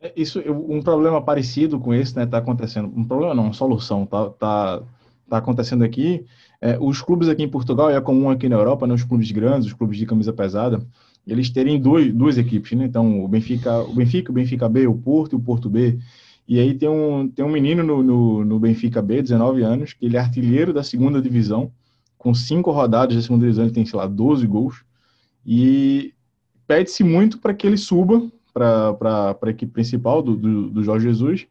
É, isso, um problema parecido com esse, né, está acontecendo. Um problema não, uma solução, tá, tá, tá acontecendo aqui. É, os clubes aqui em Portugal, é comum aqui na Europa, né, os clubes grandes, os clubes de camisa pesada, eles terem dois, duas equipes, né? Então, o Benfica, o Benfica, o Benfica B, o Porto e o Porto B. E aí tem um, tem um menino no, no, no Benfica B, 19 anos, que ele é artilheiro da segunda divisão, com cinco rodadas de segunda divisão, ele tem, sei lá, 12 gols. E pede-se muito para que ele suba para a equipe principal do, do, do, Jorge Jesus.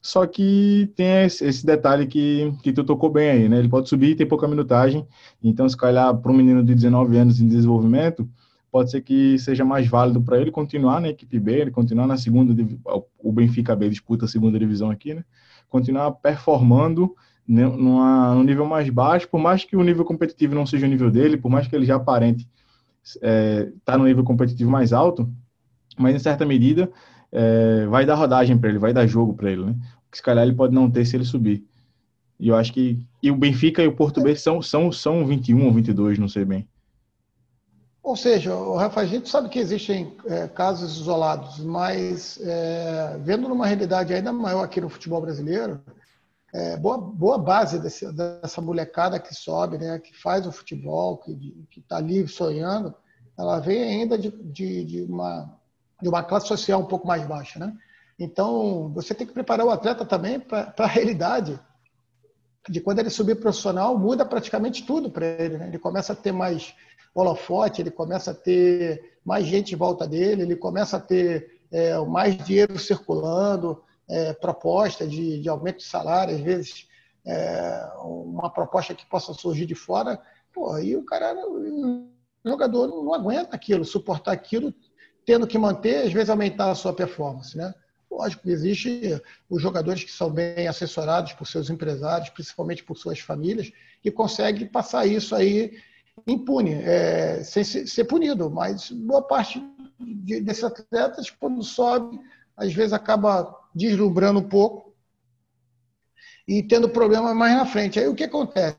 Só que tem esse, detalhe que, que tu tocou bem aí, né? Ele pode subir e ter pouca minutagem. Então, se calhar, para um menino de 19 anos em desenvolvimento, pode ser que seja mais válido para ele continuar na equipe B, ele continuar na segunda, o Benfica B disputa a segunda divisão aqui, né? Continuar performando numa, num nível mais baixo, por mais que o nível competitivo não seja o nível dele, por mais que ele já aparente estar é, tá no nível competitivo mais alto, mas em certa medida é, vai dar rodagem para ele, vai dar jogo para ele, né? Que se calhar ele pode não ter se ele subir. E eu acho que e o Benfica e o Porto B são, são, são 21 ou 22, não sei bem. Ou seja, o Rafa, a gente sabe que existem é, casos isolados, mas é, vendo numa realidade ainda maior aqui no futebol brasileiro, é, boa, boa base desse, dessa molecada que sobe, né, que faz o futebol, que está ali sonhando, ela vem ainda de, de, de, uma, de uma classe social um pouco mais baixa. Né? Então, você tem que preparar o atleta também para a realidade de quando ele subir profissional, muda praticamente tudo para ele. Né? Ele começa a ter mais holofote, ele começa a ter mais gente em volta dele, ele começa a ter é, mais dinheiro circulando, é, proposta de, de, aumento de salário, às vezes é, uma proposta que possa surgir de fora, pô, aí o cara, o jogador não, aguenta aquilo, suportar aquilo, tendo que manter, às vezes aumentar a sua performance, né? Lógico que existe os jogadores que são bem assessorados por seus empresários, principalmente por suas famílias, que conseguem passar isso aí impune, é, sem ser punido. Mas boa parte desses atletas, quando sobe, às vezes acaba deslumbrando um pouco e tendo problema mais na frente. Aí o que acontece?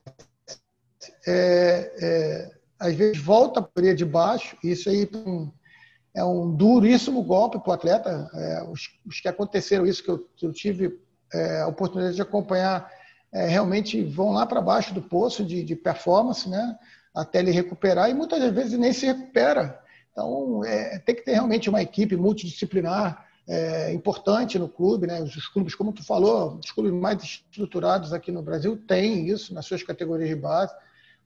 É, é, às vezes volta para de baixo, isso aí é um duríssimo golpe para o atleta. É, os, os, que aconteceram isso, que eu, que eu tive é, a oportunidade de acompanhar, é, realmente vão lá para baixo do poço de, de, performance, né? até ele recuperar, e muitas vezes nem se recupera. Então, é, tem que ter realmente uma equipe multidisciplinar é, importante no clube, né? Os clubes, como tu falou, os clubes mais estruturados aqui no Brasil têm isso nas suas categorias de base,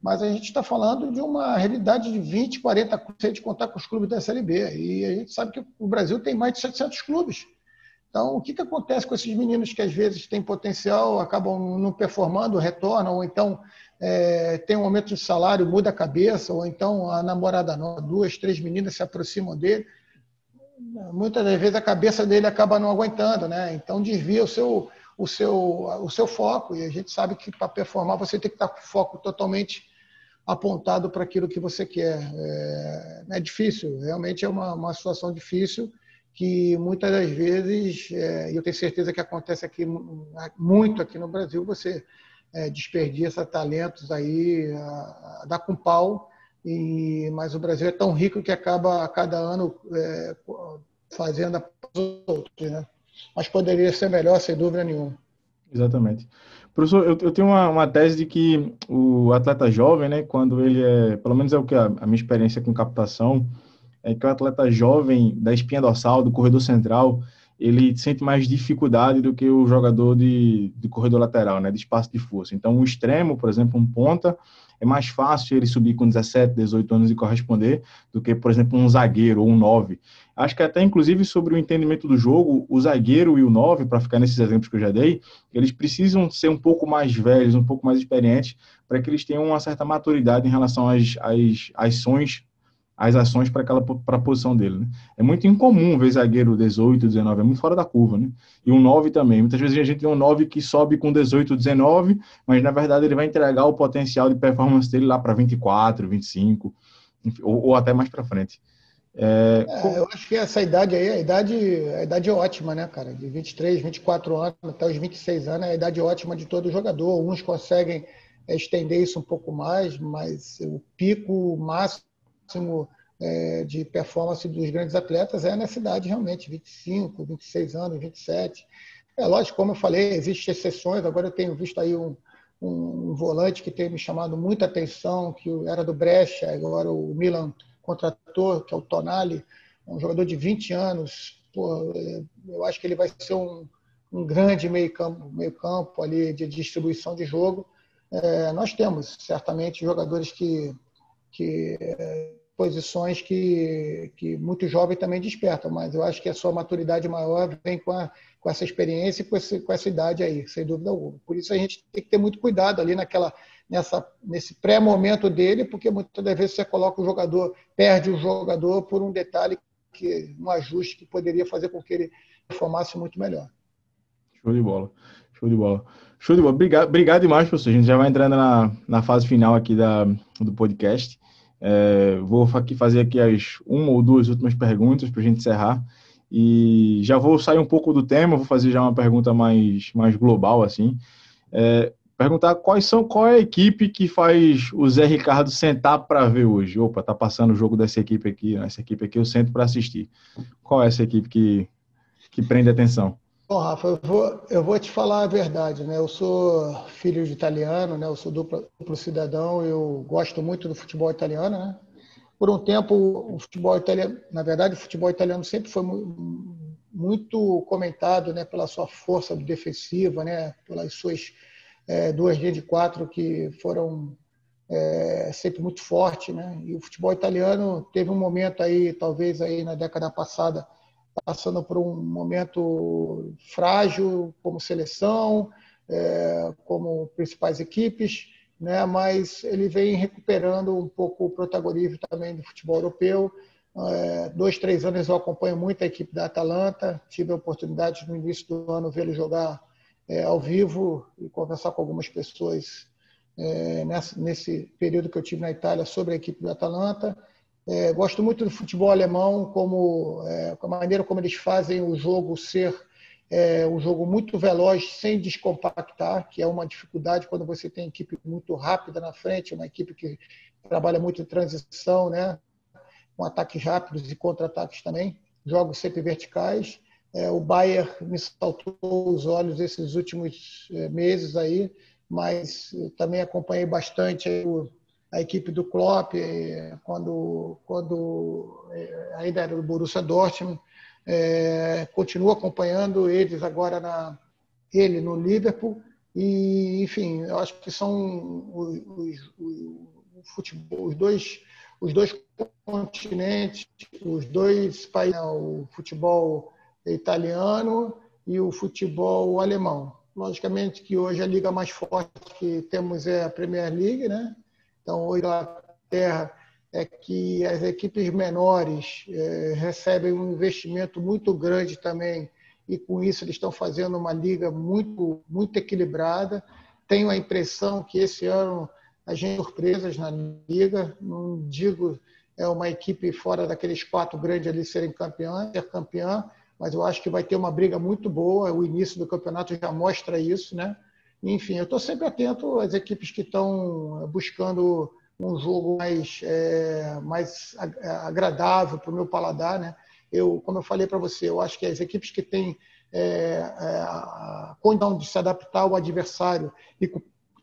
mas a gente está falando de uma realidade de 20, 40 se de contar com os clubes da SLB. E a gente sabe que o Brasil tem mais de 700 clubes. Então, o que, que acontece com esses meninos que às vezes têm potencial, acabam não performando, retornam, ou então é, tem um aumento de salário, muda a cabeça, ou então a namorada nova, duas, três meninas se aproximam dele muitas das vezes a cabeça dele acaba não aguentando, né? Então desvia o seu, o seu, o seu foco. E a gente sabe que para performar você tem que estar com o foco totalmente apontado para aquilo que você quer. É, é difícil, realmente é uma, uma situação difícil que muitas das vezes, é, e eu tenho certeza que acontece aqui muito aqui no Brasil, você é, desperdiça talentos aí, a, a, dá com pau e, mas o Brasil é tão rico que acaba a cada ano é, fazendo a outros, né? Mas poderia ser melhor, sem dúvida nenhuma. Exatamente. Professor, eu, eu tenho uma, uma, tese de que o atleta jovem, né, quando ele é, pelo menos é o que a, a minha experiência com captação, é que o atleta jovem da espinha dorsal, do corredor central, ele sente mais dificuldade do que o jogador de, de corredor lateral, né, de espaço de força. Então, um extremo, por exemplo, um ponta, é mais fácil ele subir com 17, 18 anos e corresponder do que, por exemplo, um zagueiro ou um 9. Acho que até, inclusive, sobre o entendimento do jogo, o zagueiro e o 9, para ficar nesses exemplos que eu já dei, eles precisam ser um pouco mais velhos, um pouco mais experientes, para que eles tenham uma certa maturidade em relação às, às, ações as ações para aquela para a posição dele. Né? É muito incomum ver zagueiro 18, 19, é muito fora da curva, né? E um 9 também. Muitas vezes a gente vê um 9 que sobe com 18, 19, mas na verdade ele vai entregar o potencial de performance dele lá para 24, 25, ou, ou até mais para frente. É, é, eu acho que essa idade aí, a idade, a idade é ótima, né, cara? De 23, 24 anos até os 26 anos, é a idade ótima de todo jogador. Uns conseguem estender isso um pouco mais, mas o pico máximo máximo é, de performance dos grandes atletas é nessa idade realmente, 25, 26 anos, 27. É lógico, como eu falei, existem exceções. Agora eu tenho visto aí um, um volante que tem me chamado muita atenção, que era do Brecha, agora o Milan contratou, que é o Tonali, um jogador de 20 anos. Pô, é, eu acho que ele vai ser um, um grande meio-campo meio campo ali de distribuição de jogo. É, nós temos certamente jogadores que, que é, posições que, que muito jovem também despertam, mas eu acho que a sua maturidade maior vem com, a, com essa experiência e com, esse, com essa idade aí, sem dúvida alguma. Por isso a gente tem que ter muito cuidado ali naquela, nessa, nesse pré-momento dele, porque muitas das vezes você coloca o jogador, perde o jogador por um detalhe, que um ajuste que poderia fazer com que ele performasse muito melhor. Show de bola, show de bola. Show de bola. Obrigado, obrigado demais, professor. A gente já vai entrando na, na fase final aqui da, do podcast. É, vou aqui fazer aqui as uma ou duas últimas perguntas para a gente encerrar. E já vou sair um pouco do tema, vou fazer já uma pergunta mais, mais global, assim. É, perguntar quais são, qual é a equipe que faz o Zé Ricardo sentar para ver hoje? Opa, tá passando o jogo dessa equipe aqui, essa equipe aqui eu sento para assistir. Qual é essa equipe que, que prende atenção? Bom, Rafa, eu vou, eu vou te falar a verdade, né? Eu sou filho de italiano, né? Eu sou duplo, duplo cidadão, eu gosto muito do futebol italiano, né? Por um tempo, o futebol italiano, na verdade, o futebol italiano sempre foi muito comentado, né? Pela sua força defensiva, né? Pelas suas é, duas linhas de quatro que foram é, sempre muito fortes, né? E o futebol italiano teve um momento aí, talvez aí na década passada, passando por um momento frágil como seleção, é, como principais equipes, né? mas ele vem recuperando um pouco o protagonismo também do futebol europeu. É, dois, três anos eu acompanho muito a equipe da Atalanta, tive a oportunidade no início do ano vê-lo jogar é, ao vivo e conversar com algumas pessoas é, nessa, nesse período que eu tive na Itália sobre a equipe do Atalanta. É, gosto muito do futebol alemão, como é, a maneira como eles fazem o jogo ser é, um jogo muito veloz, sem descompactar, que é uma dificuldade quando você tem equipe muito rápida na frente, uma equipe que trabalha muito em transição, né? com ataques rápidos e contra-ataques também, jogos sempre verticais. É, o Bayern me saltou os olhos esses últimos é, meses aí, mas também acompanhei bastante o a equipe do Klopp, eh, quando, quando eh, ainda era do Borussia Dortmund, é, continuo acompanhando eles agora na ele no Liverpool. E enfim eu acho que são os, os, os, futebol, os dois os dois continentes os dois países né, o futebol italiano e o futebol alemão. Logicamente que hoje a liga mais forte que temos é a Premier League né então, a Inglaterra é que as equipes menores é, recebem um investimento muito grande também e com isso eles estão fazendo uma liga muito muito equilibrada. Tenho a impressão que esse ano a gente surpresas na liga, não digo é uma equipe fora daqueles quatro grandes ali serem campeã, ser campeã, mas eu acho que vai ter uma briga muito boa. O início do campeonato já mostra isso, né? Enfim, eu estou sempre atento às equipes que estão buscando um jogo mais, é, mais agradável para o meu paladar. Né? Eu, como eu falei para você, eu acho que as equipes que têm é, é, a condição de se adaptar ao adversário e,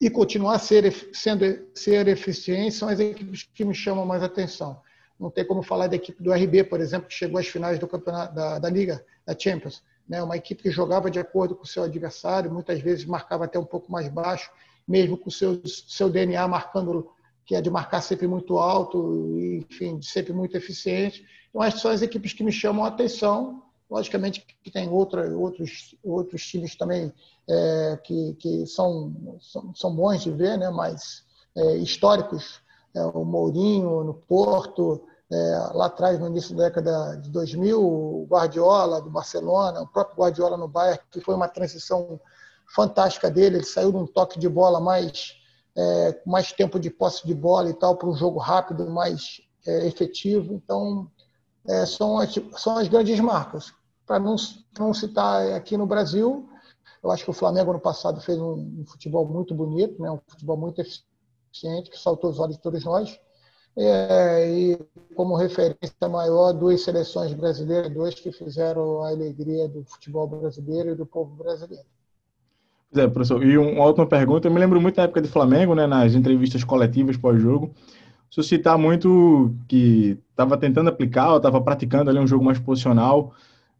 e continuar a ser, sendo, ser eficientes são as equipes que me chamam mais atenção. Não tem como falar da equipe do RB, por exemplo, que chegou às finais do campeonato da, da Liga, da Champions. Né? Uma equipe que jogava de acordo com o seu adversário, muitas vezes marcava até um pouco mais baixo, mesmo com o seu, seu DNA marcando, que é de marcar sempre muito alto, enfim, sempre muito eficiente. Então, essas são as equipes que me chamam a atenção. Logicamente que tem outra, outros, outros times também é, que, que são, são, são, bons de ver, né? mas é, históricos, é, o Mourinho no Porto, é, lá atrás, no início da década de 2000, o Guardiola do Barcelona, o próprio Guardiola no Bayern, que foi uma transição fantástica dele. Ele saiu de um toque de bola mais é, mais tempo de posse de bola e tal para um jogo rápido, mais é, efetivo. Então, é, são, as, são as grandes marcas. Para não, não citar aqui no Brasil, eu acho que o Flamengo no passado fez um, um futebol muito bonito, né? um futebol muito eficiente, que saltou os olhos de todos nós. É, e como referência maior, duas seleções brasileiras, dois que fizeram a alegria do futebol brasileiro e do povo brasileiro. É, professor, e uma última pergunta, eu me lembro muito da época de Flamengo, né, nas entrevistas coletivas pós-jogo, suscitar muito que estava tentando aplicar, estava praticando ali um jogo mais posicional,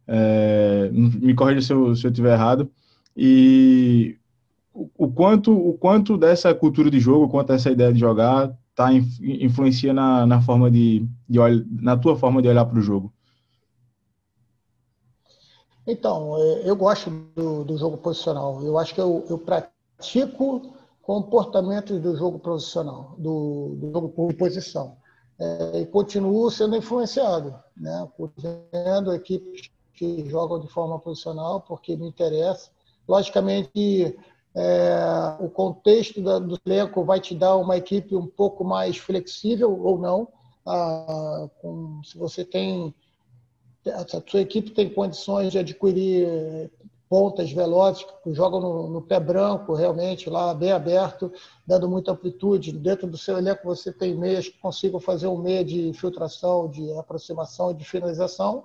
é, me corrija se eu, estiver errado, e o, o, quanto, o quanto dessa cultura de jogo, quanto dessa ideia de jogar tá, influencia na, na forma de, de na tua forma de olhar para o jogo? Então, é, eu gosto do, do jogo posicional. Eu acho que eu, eu pratico comportamentos do jogo profissional, do, do jogo por posição. É, e continuo sendo influenciado, né, vendo equipes que jogam de forma posicional, porque me interessa. Logicamente, é, o contexto do elenco vai te dar uma equipe um pouco mais flexível ou não. Ah, com, se você tem a sua equipe tem condições de adquirir pontas velozes que jogam no, no, pé branco, realmente lá bem aberto, dando muita amplitude. Dentro do seu elenco você tem meias que consigam fazer um meia de filtração, de aproximação, de finalização.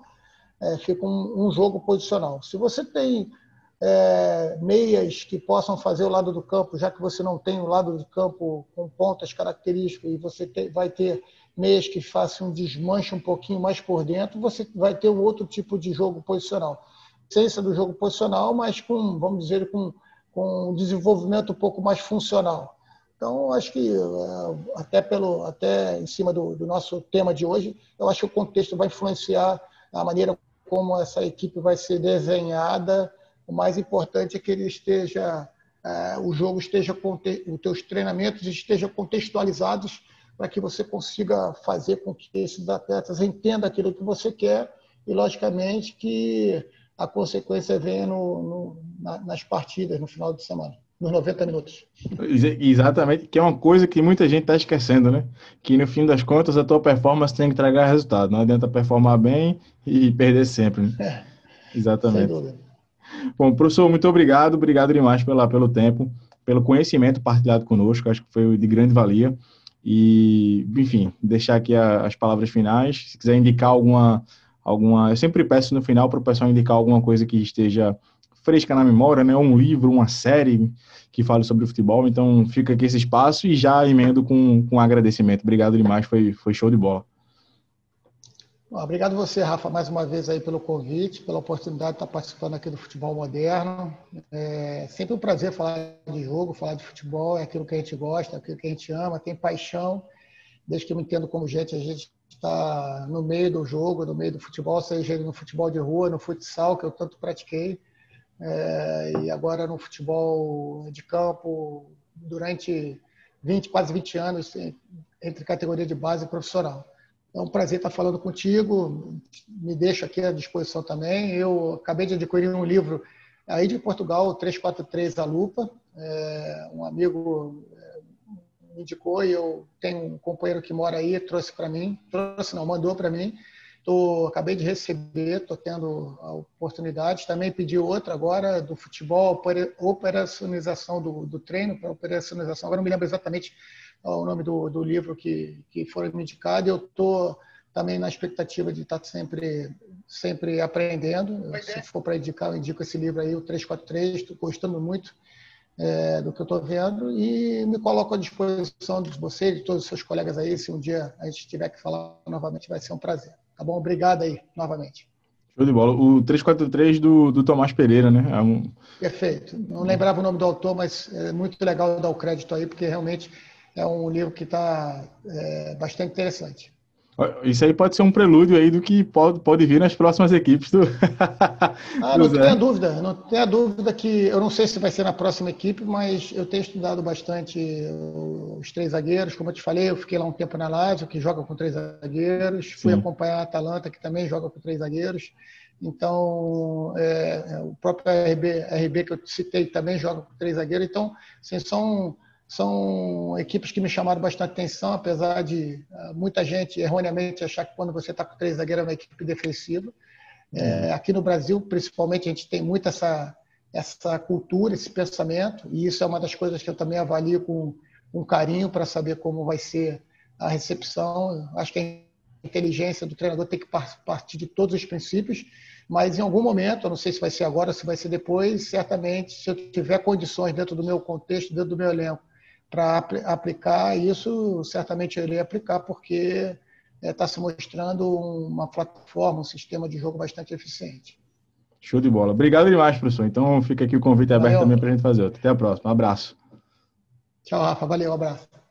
É, fica um, um jogo posicional. Se você tem é, meias que possam fazer o lado do campo, já que você não tem o lado do campo com pontas características e você te, vai ter meias que façam um desmanche um pouquinho mais por dentro, você vai ter um outro tipo de jogo posicional. Ciência do jogo posicional, mas com, vamos dizer, com, com um desenvolvimento um pouco mais funcional. Então, acho que é, até pelo até em cima do, do nosso tema de hoje, eu acho que o contexto vai influenciar a maneira como essa equipe vai ser desenhada o mais importante é que ele esteja, é, o jogo esteja, os teus treinamentos estejam contextualizados para que você consiga fazer com que esses atletas entendam aquilo que você quer e, logicamente, que a consequência venha no, no, nas partidas no final de semana, nos 90 minutos. Exatamente, que é uma coisa que muita gente está esquecendo, né? Que no fim das contas a tua performance tem que entregar resultado. Não adianta performar bem e perder sempre. Né? É, Exatamente. Sem dúvida. Bom, professor, muito obrigado, obrigado demais pela, pelo tempo, pelo conhecimento partilhado conosco, acho que foi de grande valia. E, enfim, deixar aqui a, as palavras finais. Se quiser indicar alguma, alguma. Eu sempre peço no final para o pessoal indicar alguma coisa que esteja fresca na memória, né? Um livro, uma série que fale sobre o futebol. Então, fica aqui esse espaço e já emendo com, com agradecimento. Obrigado demais, foi, foi show de bola. Obrigado você, Rafa, mais uma vez aí pelo convite, pela oportunidade de estar participando aqui do Futebol Moderno. É sempre um prazer falar de jogo, falar de futebol, é aquilo que a gente gosta, é aquilo que a gente ama, tem paixão. Desde que eu me entendo como gente, a gente está no meio do jogo, no meio do futebol, seja no futebol de rua, no futsal, que eu tanto pratiquei, é, e agora no futebol de campo, durante 20, quase 20 anos, entre categoria de base e profissional. É um prazer estar falando contigo. Me deixo aqui à disposição também. Eu acabei de adquirir um livro aí de Portugal, 343 A Lupa. É, um amigo é, me indicou e eu tenho um companheiro que mora aí, trouxe para mim. Trouxe, não, mandou para mim. Tô, acabei de receber, estou tendo a oportunidade. Também pedi outra agora do futebol, operacionalização do, do treino, para operacionalização. Agora não me lembro exatamente o nome do, do livro que, que foi me indicado. Eu estou também na expectativa de estar sempre, sempre aprendendo. Se for para indicar, eu indico esse livro aí, o 343, estou gostando muito. é, do que eu estou vendo e me coloco à disposição de você e de todos os seus colegas aí. Se um dia a gente tiver que falar novamente, vai ser um prazer. Tá bom? Obrigado aí, novamente. Show de bola. O 343 do, do Tomás Pereira, né? É um... Perfeito. Não lembrava o nome do autor, mas é muito legal dar o crédito aí, porque realmente é um livro que está é, bastante interessante. Isso aí pode ser um prelúdio aí do que pode, pode vir nas próximas equipes do. ah, não tenha dúvida, não tenha dúvida que eu não sei se vai ser na próxima equipe, mas eu tenho estudado bastante os três zagueiros. Como eu te falei, eu fiquei lá um tempo na Lazio, que joga com três zagueiros. Fui Sim. acompanhar a Atalanta, que também joga com três zagueiros. Então, é, é o próprio RB, RB que eu citei também joga com três zagueiros. Então, assim, são são equipes que me chamaram bastante atenção, apesar de uh, muita gente erroneamente achar que quando você está com três zagueiros é uma equipe defensiva. É, aqui no Brasil, principalmente, a gente tem muito essa, essa cultura, esse pensamento, e isso é uma das coisas que eu também avalio com, com carinho para saber como vai ser a recepção. Acho que a inteligência do treinador tem que partir de todos os princípios, mas em algum momento, eu não sei se vai ser agora, se vai ser depois, certamente, se eu tiver condições dentro do meu contexto, dentro do meu elenco, para aplicar isso, certamente eu irei aplicar, porque está é, se mostrando uma plataforma, um sistema de jogo bastante eficiente. Show de bola. Obrigado demais, professor. Então fica aqui o convite aberto Valeu. também para a gente fazer outro. Até a próxima. Um abraço. Tchau, Rafa. Valeu, um abraço.